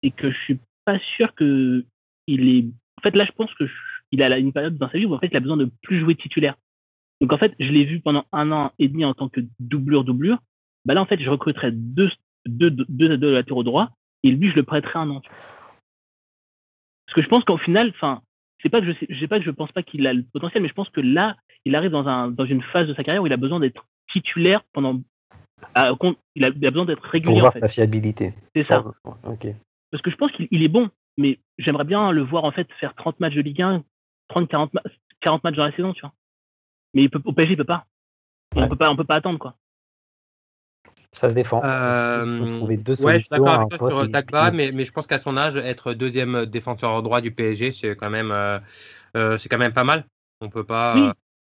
et que je suis pas sûr que il est. En fait, là, je pense que il a une période dans sa vie où en fait, il a besoin de plus jouer titulaire. Donc, en fait, je l'ai vu pendant un an et demi en tant que doublure-doublure. Bah là, en fait, je recruterais deux, deux, deux, deux latéraux droits et lui, je le prêterais un an. Parce que je pense qu'au final, enfin, c'est pas que je sais, pas que je pense pas qu'il a le potentiel, mais je pense que là, il arrive dans, un, dans une phase de sa carrière où il a besoin d'être titulaire pendant. il, a, besoin d'être régulier. Pour voir sa fiabilité. C'est ça. Parce que je pense qu'il est bon, mais j'aimerais bien le voir en fait faire 30 matchs de Ligue 1, 30, 40, 40 matchs dans la saison, tu vois. Mais il peut, au PSG, il peut pas. On peut pas, on peut pas attendre, quoi. Ça se défend. Euh, ouais, je suis d'accord avec toi sur Dagba, mais, mais, je pense qu'à son âge, être deuxième défenseur droit du PSG, c'est quand même, euh, euh, c'est quand même pas mal. On peut pas. Oui.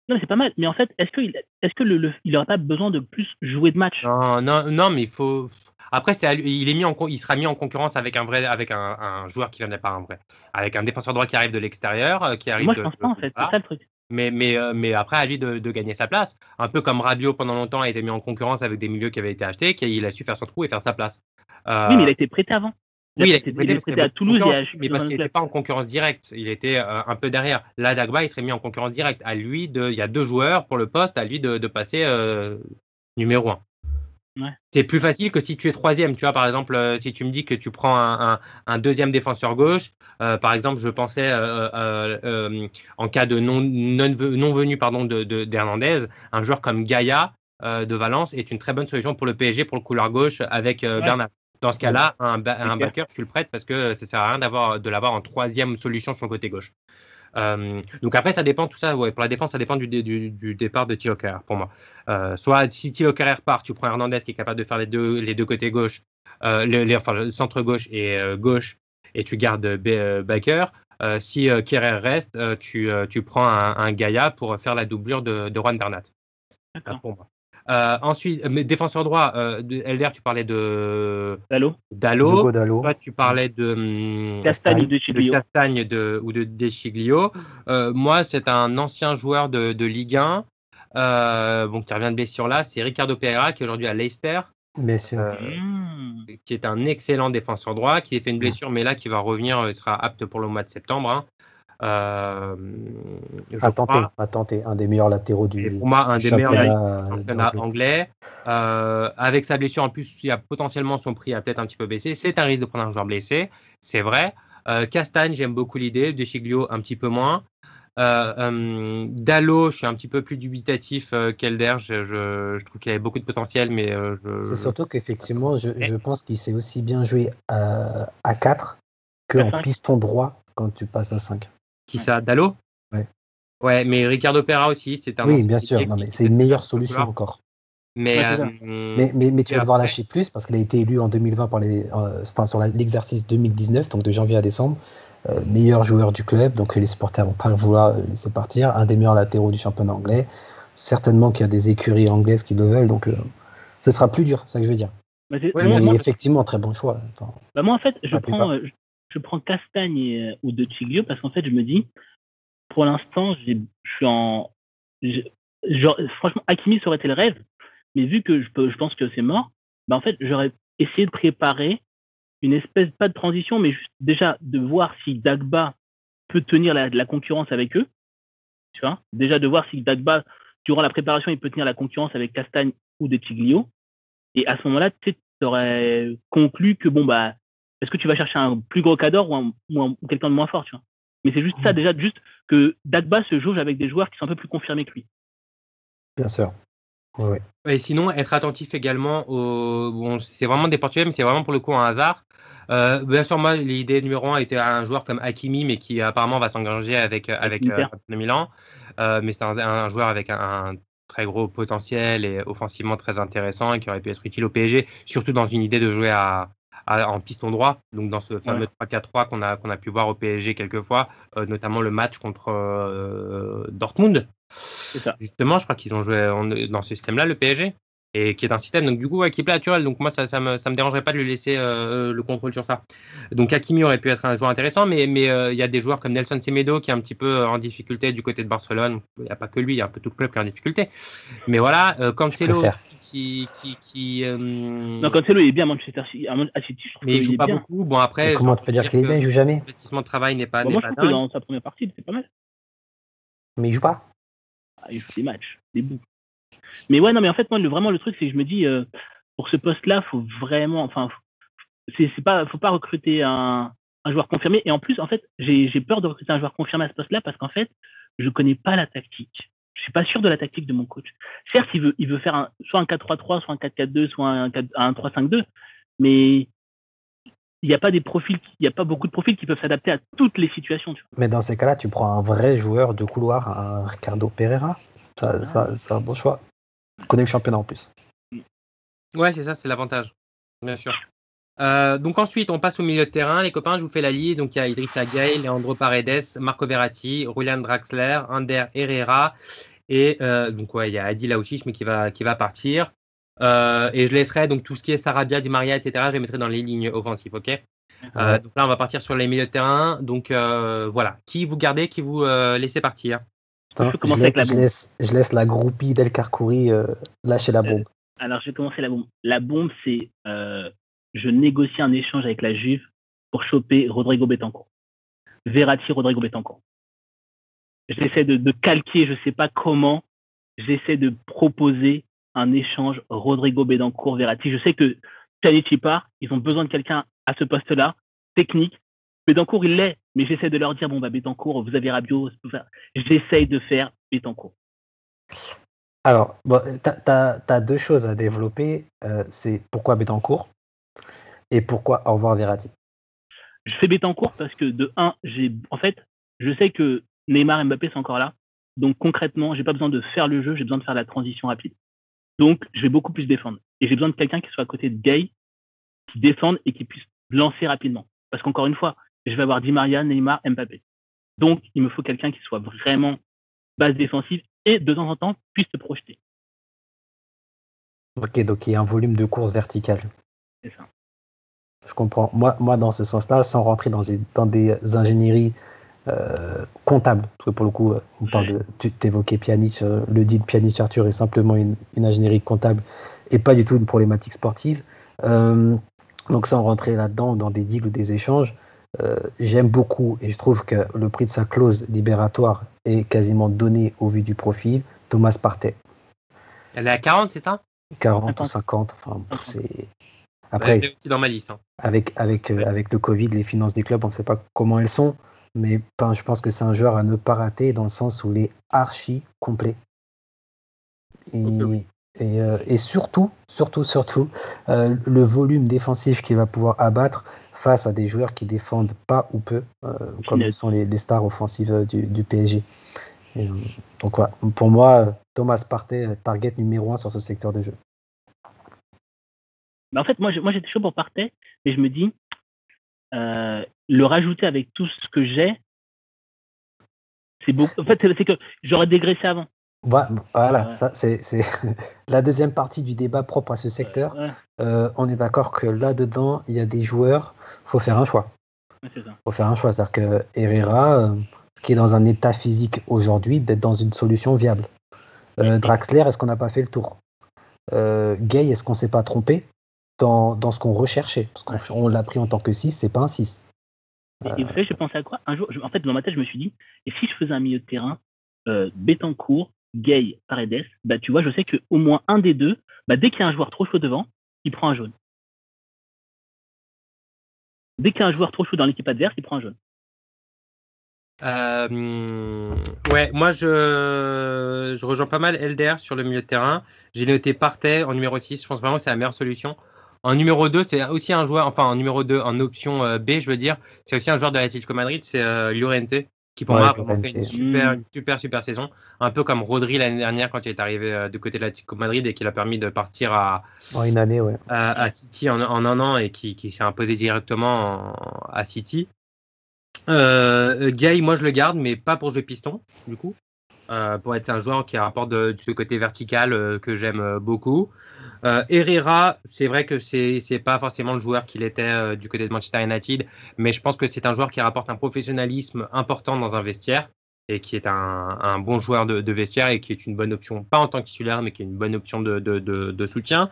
Non, c'est pas mal. Mais en fait, est-ce qu'il est que le, il pas besoin de plus jouer de match Non, non, non, mais il faut. Après, c'est il est mis en, il sera mis en concurrence avec un vrai, avec un, un joueur qui vient pas un vrai, avec un défenseur droit qui arrive de l'extérieur, qui arrive. Moi, je pense pas en fait. C'est ça le truc. Mais, mais, euh, mais après, à lui de, gagner sa place. Un peu comme Rabiot, pendant longtemps, a été mis en concurrence avec des milieux qui avaient été achetés, qu'il a su faire son trou et faire sa place. Euh, oui, mais il a été prêté avant. oui, il a été prêté, à Toulouse. mais parce qu'il n'était pas en concurrence directe. Il était euh, un peu derrière. Là, Dagba, il serait mis en concurrence directe. À lui, de, il y a deux joueurs pour le poste, à lui de, passer numéro un. C'est plus facile que si tu es troisième. Tu vois, par exemple, euh, si tu me dis que tu prends un, deuxième défenseur gauche, euh, par exemple, je pensais euh, en cas de non, non, venu pardon, d'Hernandez, de, un joueur comme Gaïa de Valence est une très bonne solution pour le PSG, pour le couloir gauche avec Bernard. Dans ce cas-là, un, un backer, tu le prêtes parce que ça sert à rien d'avoir de l'avoir en troisième solution sur le côté gauche. Euh, donc après, ça dépend tout ça. Ouais, pour la défense, ça dépend du, du, départ de Thilo pour moi. Euh, soit si Thilo part, tu prends Hernandez qui est capable de faire les deux, les deux côtés gauche, euh, les, enfin le centre gauche et gauche, et tu gardes Baker. si Kerrer reste, tu, tu prends un, un, Gaïa pour faire la doublure de, de Juan Bernat. Pour moi. Euh, ensuite, mais défenseur droit, euh, Elder, tu parlais de Dallo. Dallo. Toi, tu parlais de hum, Castagne ou de Castagne de, ou de Deschiglio. Euh, moi, c'est un ancien joueur de, de Ligue 1, euh, bon, qui revient de blessure là. C'est Ricardo Pereira, qui est aujourd'hui à Leicester. Bien sûr. Hmm. Qui est un excellent défenseur droit, qui a fait une blessure, mais là, qui va revenir, il sera apte pour le mois de septembre. Hein. Euh, à tenter, à tenter, un des meilleurs latéraux du pour moi, un des meilleurs championnat anglais. Euh, avec sa blessure, en plus, il a potentiellement son prix a peut-être un petit peu baissé. C'est un risque de prendre un joueur blessé, c'est vrai. Euh, Castagne, j'aime beaucoup l'idée. De Chiglio, un petit peu moins. Euh, Dallo, je suis un petit peu plus dubitatif qu'Elder. Je, je, trouve qu'il avait beaucoup de potentiel, mais c'est surtout qu'effectivement, je, je, pense qu'il s'est aussi bien joué à, à 4 qu'en piston droit quand tu passes à 5. Qui ça Dallo Ouais. Ouais, mais Ricardo Pera aussi, c'est un. Oui, bien sûr, c'est une meilleure solution encore. Mais, euh, mais, mais, tu vas devoir lâcher plus parce qu'il a été élu en 2020 par les, euh, enfin, sur l'exercice 2019, donc de janvier à décembre, euh, meilleur joueur du club. Donc les supporters vont pas le vouloir laisser partir. Un des meilleurs latéraux du championnat anglais. Certainement qu'il y a des écuries anglaises qui le veulent, donc ce sera plus dur, c'est ça que je veux dire. mais effectivement, très bon choix. Bah moi, en fait, je prends, je prends Castagne ou De Chiglio parce qu'en fait, je me dis, pour l'instant, je suis en. franchement, Hakimi, ça aurait été le rêve, mais vu que je, je pense que c'est mort, bah en fait, j'aurais essayé de préparer une espèce, pas de transition, mais juste déjà de voir si Dagba peut tenir la, la concurrence avec eux. Tu vois Déjà de voir si Dagba, durant la préparation, il peut tenir la concurrence avec Castagne ou De Chiglio. Et à ce moment-là, tu aurais conclu que bon, bah, est-ce que tu vas chercher un plus gros cadre ou, ou, quelqu'un de moins fort, tu vois? Mais c'est juste ça, déjà, juste que Dagba se jauge avec des joueurs qui sont un peu plus confirmés que lui. Bien sûr. Et sinon, être attentif également au. Bon, c'est vraiment des portugais, mais c'est vraiment pour le coup un hasard. Euh, bien sûr, moi, l'idée numéro un était un joueur comme Hakimi, mais qui apparemment va s'engager avec, avec euh, Milan. Euh, mais c'est un, joueur avec un, très gros potentiel et offensivement très intéressant et qui aurait pu être utile au PSG, surtout dans une idée de jouer à, en piston droit, donc dans ce fameux 3-4-3 qu'on a, qu'on a pu voir au PSG quelques fois, euh, notamment le match contre euh, Dortmund. Ça. Justement, je crois qu'ils ont joué dans ce système-là, le PSG, et qui est un système donc du coup qui est naturel. Donc moi, ça, ça me, ça me dérangerait pas de lui laisser euh, le contrôle sur ça. Donc Hakimi aurait pu être un joueur intéressant, mais mais il y a des joueurs comme Nelson Semedo qui est un petit peu en difficulté du côté de Barcelone. Il n'y a pas que lui, il y a un peu tout le club qui est en difficulté. Mais voilà, Cancelo qui. qui, qui euh... Non, Cancelo, il est bien à Manchester City. Mais il joue pas beaucoup. Bon, après. comment tu peux dire qu'il est bien Il joue jamais. L'investissement de travail n'est pas. Bon, moi, je trouve que dans sa première partie, c'est pas mal. Mais il joue pas ah, Il joue des matchs, des bouts. Mais ouais, non, mais en fait, moi, le, vraiment, le truc, c'est que je me dis, euh, pour ce poste-là, faut vraiment. Enfin, c'est pas, faut pas recruter un, un joueur confirmé. Et en plus, en fait, j'ai peur de recruter un joueur confirmé à ce poste-là parce qu'en fait, je connais pas la tactique je suis pas sûr de la tactique de mon coach. Certes, il veut, il veut faire un, soit un 4-3-3, soit un 4-4-2, soit un, 3-5-2, mais il n'y a pas des profils, il y a pas beaucoup de profils qui peuvent s'adapter à toutes les situations. Mais dans ces cas-là, tu prends un vrai joueur de couloir, un Ricardo Pereira. Ça, ça, c'est un bon choix. Il connaît le championnat en plus. Ouais, c'est ça, c'est l'avantage. Bien sûr. Euh, donc ensuite, on passe au milieu de terrain. Les copains, je vous fais la liste. Donc il y a Idrissa Gueye, Leandro Paredes, Marco Verratti, Julian Draxler, Ander Herrera. Et euh, donc ouais, il y a Adi Laouchiche, mais qui va, qui va partir. Euh, et je laisserai donc tout ce qui est Sarabia, Di Maria, etc. Je les mettrai dans les lignes offensives, ok? Donc là, on va partir sur les milieux de terrain. Donc voilà, qui vous gardez, qui vous laissez partir? Je, laisse, je, laisse, la groupie d'El Carcouri lâcher la bombe. alors, je vais commencer la bombe. La bombe, c'est je négocie un échange avec la Juve pour choper Rodrigo Betancourt. Verratti, Rodrigo Betancourt. J'essaie de, calquer, je ne sais pas comment, j'essaie de proposer un échange Rodrigo Bedancourt Verratti. Je sais que Pjanic part, ils ont besoin de quelqu'un à ce poste-là, technique. Bedancourt, il l'est, mais j'essaie de leur dire bon bah Bedancourt, vous avez Rabiot, j'essaye de faire Bedancourt. Alors, bon, tu as, deux choses à développer. Euh, c'est pourquoi Betancourt? Et pourquoi au revoir Verratti? Je fais Betancourt parce que de un, j'ai en fait, je sais que Neymar et Mbappé sont encore là. Donc concrètement, j'ai pas besoin de faire le jeu, j'ai besoin de faire la transition rapide. Donc je vais beaucoup plus défendre. Et j'ai besoin de quelqu'un qui soit à côté de Gay, qui défende et qui puisse lancer rapidement. Parce qu'encore une fois, je vais avoir Di Maria, Neymar, Mbappé. Donc il me faut quelqu'un qui soit vraiment base défensive et de temps en temps puisse se projeter. Ok, donc il y a un volume de course verticale. C'est ça. Je comprends. Moi, moi dans ce sens-là, sans rentrer dans des, dans des ingénieries euh, comptables, parce que pour le coup, on parle de, tu évoquais Pjanic, euh, le deal Pjanic Arthur est simplement une, ingénierie comptable et pas du tout une problématique sportive. Euh, donc sans rentrer là-dedans dans des deals ou des échanges, euh, j'aime beaucoup et je trouve que le prix de sa clause libératoire est quasiment donné au vu du profil. Thomas Partey. Elle est à 40, c'est ça? 40 ou 50. Enfin, c'est. Après, dans ma liste. Hein. Avec, avec, euh, avec le Covid, les finances des clubs, on ne sait pas comment elles sont. Mais je pense que c'est un joueur à ne pas rater dans le sens où il est archi complet. Et, euh, et, surtout, surtout, surtout, euh, le volume défensif qu'il va pouvoir abattre face à des joueurs qui défendent pas ou peu, comme sont les, stars offensives du, PSG. donc voilà, pour moi, Thomas Partey, target numéro un sur ce secteur de jeu. En fait, moi, moi j'étais chaud pour Partey, mais je me dis, le rajouter avec tout ce que j'ai, c'est beaucoup. En fait, c'est que j'aurais dégraissé avant. Voilà, ça c'est la deuxième partie du débat propre à ce secteur. Euh, on est d'accord que là-dedans, il y a des joueurs, faut faire un choix. Il faut faire un choix. C'est-à-dire que Herrera, euh, qui est dans un état physique aujourd'hui, d'être dans une solution viable. Euh, Draxler, est-ce qu'on n'a pas fait le tour? Gay, est-ce qu'on s'est pas trompé? Dans, dans ce qu'on recherchait Parce qu'on l'a pris en tant que 6, c'est pas un 6. Et, vous savez, je pensais à quoi? Un jour, en fait, dans ma tête, je me suis dit, et si je faisais un milieu de terrain, euh, Betancourt, Gay, Paredes, bah, tu vois, je sais qu'au moins un des deux, bah, dès qu'il y a un joueur trop chaud devant, il prend un jaune. Dès qu'il y a un joueur trop chaud dans l'équipe adverse, il prend un jaune. Euh, ouais, moi je, je rejoins pas mal Elder sur le milieu de terrain. J'ai noté Partey en numéro 6. Je pense vraiment que c'est la meilleure solution. En numéro 2, c'est aussi un joueur, enfin en numéro 2, en option euh, B, je veux dire, c'est aussi un joueur de l'Atlético Madrid, c'est euh, Llorente qui pour moi a vraiment fait une super, super, super saison. Un peu comme Rodri l'année dernière quand il est arrivé euh, du côté de l'Atlético Madrid et qui l'a permis de partir à, une année, ouais. à, City en, un an et qui, qui s'est imposé directement à City. Euh, Gay, moi je le garde, mais pas pour jouer piston, du coup. Euh, pour être un joueur qui apporte de, ce côté vertical euh, que j'aime beaucoup. Euh, Herrera, c'est vrai que c'est n'est pas forcément le joueur qu'il était euh, du côté de Manchester United, mais je pense que c'est un joueur qui rapporte un professionnalisme important dans un vestiaire et qui est un, bon joueur de, vestiaire et qui est une bonne option, pas en tant que titulaire, mais qui est une bonne option de, soutien.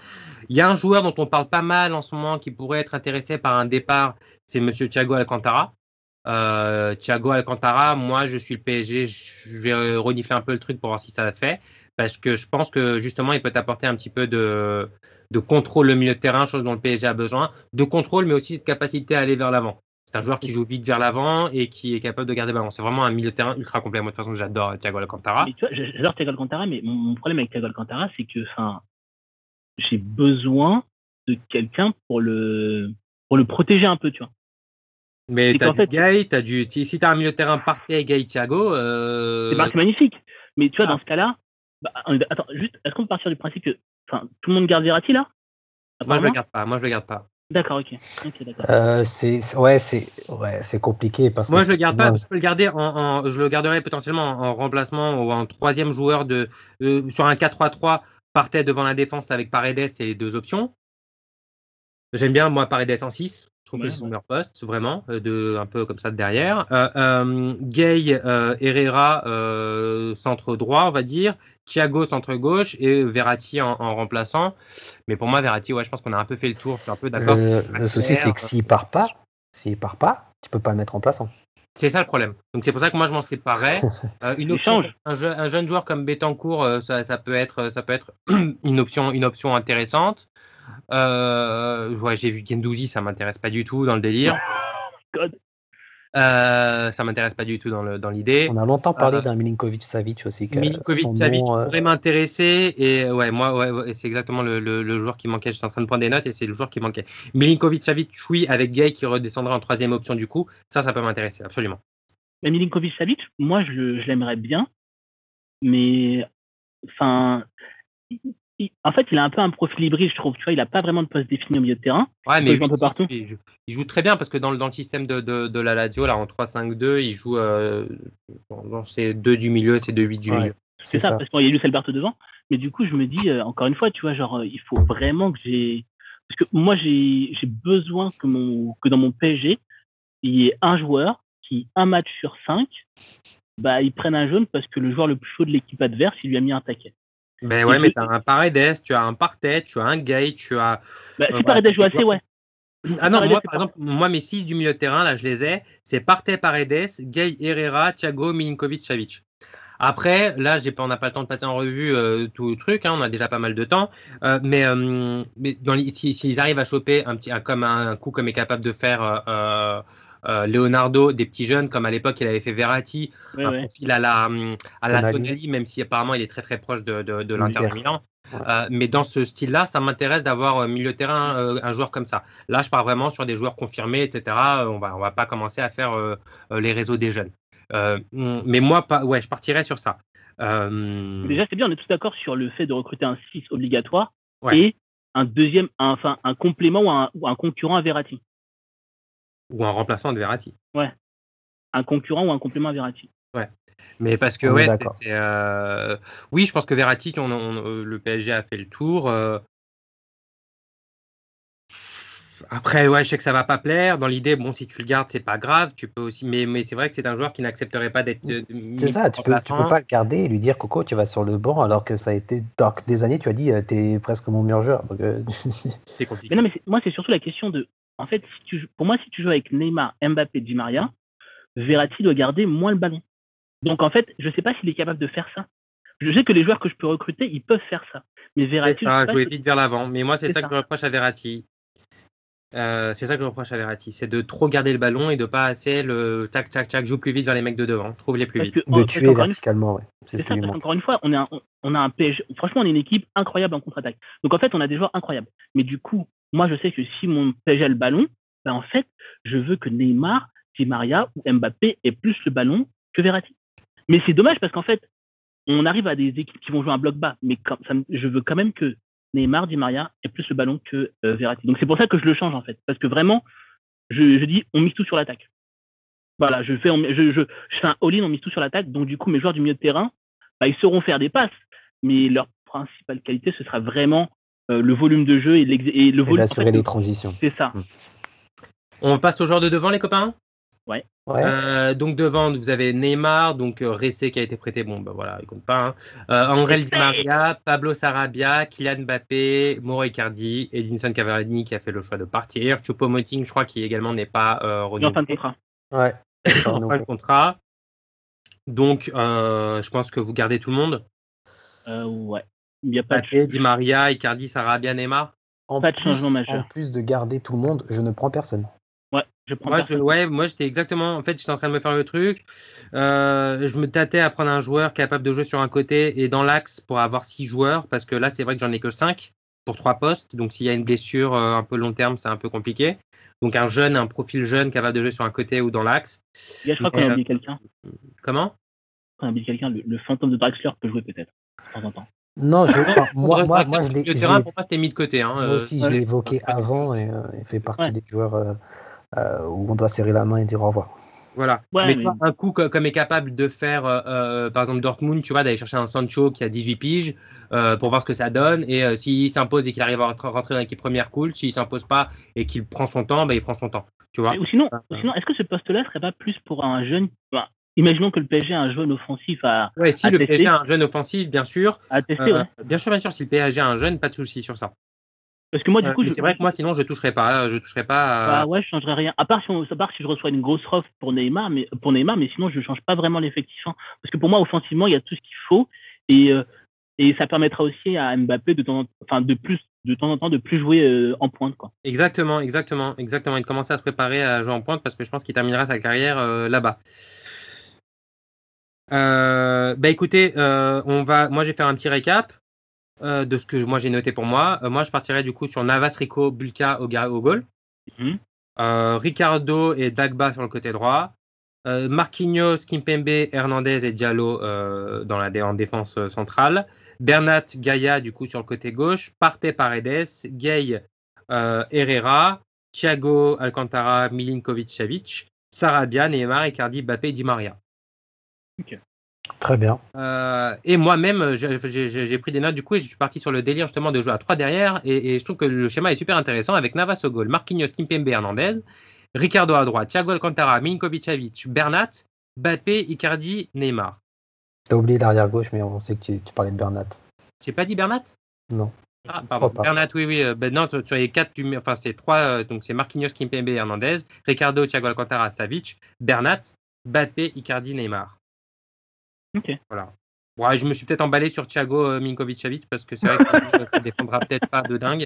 Il y a un joueur dont on parle pas mal en ce moment qui pourrait être intéressé par un départ, c'est Monsieur Thiago Alcantara. Euh, Thiago Alcantara, moi je suis le PSG, je vais renifler un peu le truc pour voir si ça se fait parce que je pense que justement, il peut apporter un petit peu de, de contrôle le milieu de terrain, chose dont le PSG a besoin, de contrôle, mais aussi de capacité à aller vers l'avant. C'est un joueur qui joue vite vers l'avant et qui est capable de garder le ballon. C'est vraiment un milieu de terrain ultra complet. Moi, de toute façon, j'adore Thiago Alcantara. J'adore Thiago Alcantara, mais mon, problème avec Thiago Alcantara, c'est que j'ai besoin de quelqu'un pour le, pour le protéger un peu, tu vois. Mais t'as du fait, Gay, as du, si t'as un milieu de terrain parfait, Gay, Thiago. Euh... C'est magnifique. Mais tu vois, ah. dans ce cas-là, bah, attends, juste, est-ce qu'on peut partir du principe que enfin, tout le monde garde Verratti là? Moi je le garde pas. Moi je le garde pas. D'accord, ok. Euh, c'est ouais, c'est ouais, c'est compliqué parce moi je le garde pas. Je peux le garder en, je le garderai potentiellement en, remplacement ou en troisième joueur de euh, sur un 4-3-3 partait devant la défense avec Paredes et les deux options. J'aime bien moi Paredes en 6 trouve que c'est son meilleur poste, vraiment, euh, de, un peu comme ça de derrière. Euh, euh, Gay, Herrera, centre droit, on va dire. Thiago, centre gauche. Et Verratti en, remplaçant. Mais pour moi, Verratti, ouais, je pense qu'on a un peu fait le tour. Je suis un peu d'accord. le souci, c'est que s'il part pas, s'il part pas, tu peux pas le mettre en plaçant. C'est ça le problème. Donc c'est pour ça que moi je m'en séparais. Euh, une option, un, un, jeune joueur comme Betancourt, euh, ça, ça, peut être, ça peut être une option, une option intéressante. Euh, ouais, j'ai vu Gendouzi, ça m'intéresse pas du tout dans le délire. God. Euh, ça m'intéresse pas du tout dans, le, dans l'idée. On a longtemps parlé euh, d'un Milinkovic Savic aussi. Milinkovic Savic euh, pourrait m'intéresser et ouais moi ouais, c'est exactement le, le, joueur qui manquait. J'étais en train de prendre des notes et c'est le joueur qui manquait. Milinkovic Savic oui avec Gay qui redescendrait en troisième option du coup. Ça ça peut m'intéresser absolument. Mais Milinkovic Savic, moi je, je l'aimerais bien, mais enfin en fait, il a un peu un profil hybride, je trouve. Tu vois, il n'a pas vraiment de poste défini au milieu de terrain. Ouais, mais il, joue très bien parce que dans, le système de, la Lazio, là, en 3-5-2, il joue euh, dans ses deux du milieu, ses deux 8 du milieu. C'est ça, parce qu'il y a Luis Alberto devant. Mais du coup, je me dis, euh, encore une fois, tu vois, genre, euh, il faut vraiment que j'ai. Parce que moi, j'ai besoin que, mon, que dans mon PSG, il y ait un joueur qui, un match sur cinq, bah, il prenne un jaune parce que le joueur le plus chaud de l'équipe adverse, il lui a mis un taquet. Ben ouais, mais tu as un Paredes, tu as un Partet, tu as un Gay, tu as. Bah, si euh, Paredes joue assez, ouais. Ah non, moi, par exemple, moi, mes 6 du milieu de terrain, là, je les ai. C'est Partet, Paredes, Gay, Herrera, Thiago, Milinkovic, Savic. Après, là, on n'a pas le temps de passer en revue euh, tout le truc, hein, on a déjà pas mal de temps. Euh, mais mais s'ils si, arrivent à choper un petit, comme un, coup comme est capable de faire euh, Leonardo, des petits jeunes, comme à l'époque il avait fait Verratti, un profil à la, à la Tonali, même si apparemment il est très très proche de, de, l'Inter Milan. Euh, mais dans ce style-là, ça m'intéresse d'avoir euh, milieu de terrain un joueur comme ça. Là, je pars vraiment sur des joueurs confirmés, etc. On va, on va pas commencer à faire les réseaux des jeunes. mais moi, pas, ouais, je partirais sur ça. Déjà, c'est bien, on est tous d'accord sur le fait de recruter un 6 obligatoire et un deuxième, enfin un complément ou un, ou un concurrent à Verratti. Ou un remplaçant de Verratti. Ouais. Un concurrent ou un complément à Verratti. Ouais. Mais parce que, ouais, c'est. Euh... Oui, je pense que Verratti, on, euh, le PSG a fait le tour. Euh. Après, ouais, je sais que ça va pas plaire. Dans l'idée, bon, si tu le gardes, c'est pas grave. Tu peux aussi, mais, mais c'est vrai que c'est un joueur qui n'accepterait pas d'être. C'est ça, tu peux, tu peux pas le garder et lui dire Coco, tu vas sur le banc, alors que ça a été des années, tu as dit, tu es presque mon meilleur joueur. c'est compliqué. Mais non, mais moi, c'est surtout la question de en fait, pour moi, si tu joues avec Neymar, Mbappé, Di Maria, Verratti doit garder moins le ballon. Donc en fait, je ne sais pas s'il est capable de faire ça. Je sais que les joueurs que je peux recruter, ils peuvent faire ça. Mais Verratti. Ah, jouer vite vers l'avant. Mais moi, c'est ça, que je reproche à Verratti. Euh, c'est ça que je reproche à Verratti, c'est de trop garder le ballon et de pas assez le tac tac tac joue plus vite vers les mecs de devant, trouve les plus vite. de tuer verticalement, ouais. C'est ce ça, Encore une fois, on, a un, on a un PSG. Franchement, on est une équipe incroyable en contre-attaque. Donc en fait, on a des joueurs incroyables. Mais du coup, moi, je sais que si mon PSG a le ballon, ben en fait, je veux que Neymar, Di Maria ou Mbappé aient plus le ballon que Verratti. Mais c'est dommage parce qu'en fait, on arrive à des équipes qui vont jouer un bloc bas, mais je veux quand même que Neymar, Di Maria aient plus le ballon que euh, Verratti. Donc c'est pour ça que je le change en fait, parce que vraiment, je, dis, on mise tout sur l'attaque. Voilà, je fais, je, je, fais un all-in, on mise tout sur l'attaque. Donc du coup, mes joueurs du milieu de terrain, bah, ils sauront faire des passes, mais leur principale qualité, ce sera vraiment le volume de jeu et, et le volume. Assurer les transitions. C'est ça. Hmm. On passe au joueur de devant, les copains? Ouais. Euh, donc devant, vous avez Neymar, donc euh, Ressé qui a été prêté, bon ben voilà, il compte pas. Hein. Angel Di Maria, Pablo Sarabia, Kylian Mbappé, Mauro Icardi, Edinson Cavani qui a fait le choix de partir, Choupo-Moting, je crois, qui également n'est pas euh, renouvelé. En fin de contrat. Ouais. en fin de contrat. Donc, je pense que vous gardez tout le monde? ouais. Il n'y a pas de... Di Maria, Icardi, Sarabia, Neymar. En pas de changement majeur. En plus de garder tout le monde, je ne prends personne. Ouais, je prends moi, personne. ouais, moi j'étais exactement. En fait, j'étais en train de me faire le truc. Euh, je me tâtais à prendre un joueur capable de jouer sur un côté et dans l'axe pour avoir six joueurs parce que là, c'est vrai que j'en ai que cinq pour trois postes. Donc, s'il y a une blessure euh, un peu long terme, c'est un peu compliqué. Donc, un jeune, un profil jeune capable de jouer sur un côté ou dans l'axe. Je crois qu'on a oublié quelqu'un. Comment? On a oublié quelqu'un. Le, le, fantôme de Draxler peut jouer peut-être de temps en temps. Non, je, moi, moi, moi, je l'ai. Le terrain, pour moi, c'était mis de côté. Hein, moi euh, aussi, je l'ai évoqué avant et euh, il fait partie des joueurs euh, où on doit serrer la main et dire au revoir. Voilà. mais, un coup comme est capable de faire, par exemple, Dortmund, tu vois, d'aller chercher un Sancho qui a 18 piges pour voir ce que ça donne. Et s'il s'impose et qu'il arrive à rentrer dans l'équipe première, cool. S'il s'impose pas et qu'il prend son temps, bah, il prend son temps. Tu vois. ou sinon, sinon est-ce que ce poste-là serait pas plus pour un jeune Imaginons que le PSG a un jeune offensif à. Ouais, si le PSG a un jeune offensif, bien sûr. À tester, euh, Bien sûr, bien sûr. Si le PSG a un jeune, pas de souci sur ça. Parce que moi, du coup, c'est vrai que moi, sinon, je toucherais pas. Je toucherais pas. Bah ouais, je changerais rien. À part si, on, à part si je reçois une grosse offre pour Neymar, mais pour Neymar, mais sinon, je change pas vraiment l'effectif. Hein. Parce que pour moi, offensivement, il y a tout ce qu'il faut et et ça permettra aussi à Mbappé de temps, enfin, de plus de temps en temps de plus jouer en pointe quoi. Exactement, exactement, exactement. Et de commencer à se préparer à jouer en pointe parce que je pense qu'il terminera sa carrière là-bas. Bah écoutez, on va. Moi, je vais faire un petit récap. Euh, de ce que moi j'ai noté pour moi. Euh, moi, je partirais du coup sur Navas, Rico, Bulka au, au goal. Mhm. Euh, Ricardo et Dagba sur le côté droit. Marquinhos, Kimpembe, Hernandez et Diallo dans la, en défense centrale. Bernat, Gaia du coup sur le côté gauche. Partey, Paredes, Gay, Herrera, Thiago, Alcantara, Milinkovic, Savic, Sarabia, Neymar, Icardi, Bappé, Di Maria. Très bien. Euh, et moi-même, j'ai pris des notes du coup et je suis parti sur le délire justement de jouer à 3 derrière. Et, je trouve que le schéma est super intéressant avec Navas au goal, Marquinhos, Kimpembe, Hernandez, Ricardo à droite, Thiago Alcantara, Milinkovic, Bernat, Bappé, Icardi, Neymar. T'as oublié l'arrière gauche, mais on sait que tu, parlais de Bernat. J'ai pas dit Bernat? Non. Ah, pardon. Bernat, oui, oui. Euh, ben non, sur les quatre, enfin, c'est trois, euh, donc c'est Marquinhos, Kimpembe, Hernandez, Ricardo, Thiago Alcantara, Savic, Bernat, Bappé, Icardi, Neymar. Ok. Voilà. Ouais, je me suis peut-être emballé sur Thiago euh, Minkovic parce que c'est vrai que ça défendra peut-être pas de dingue.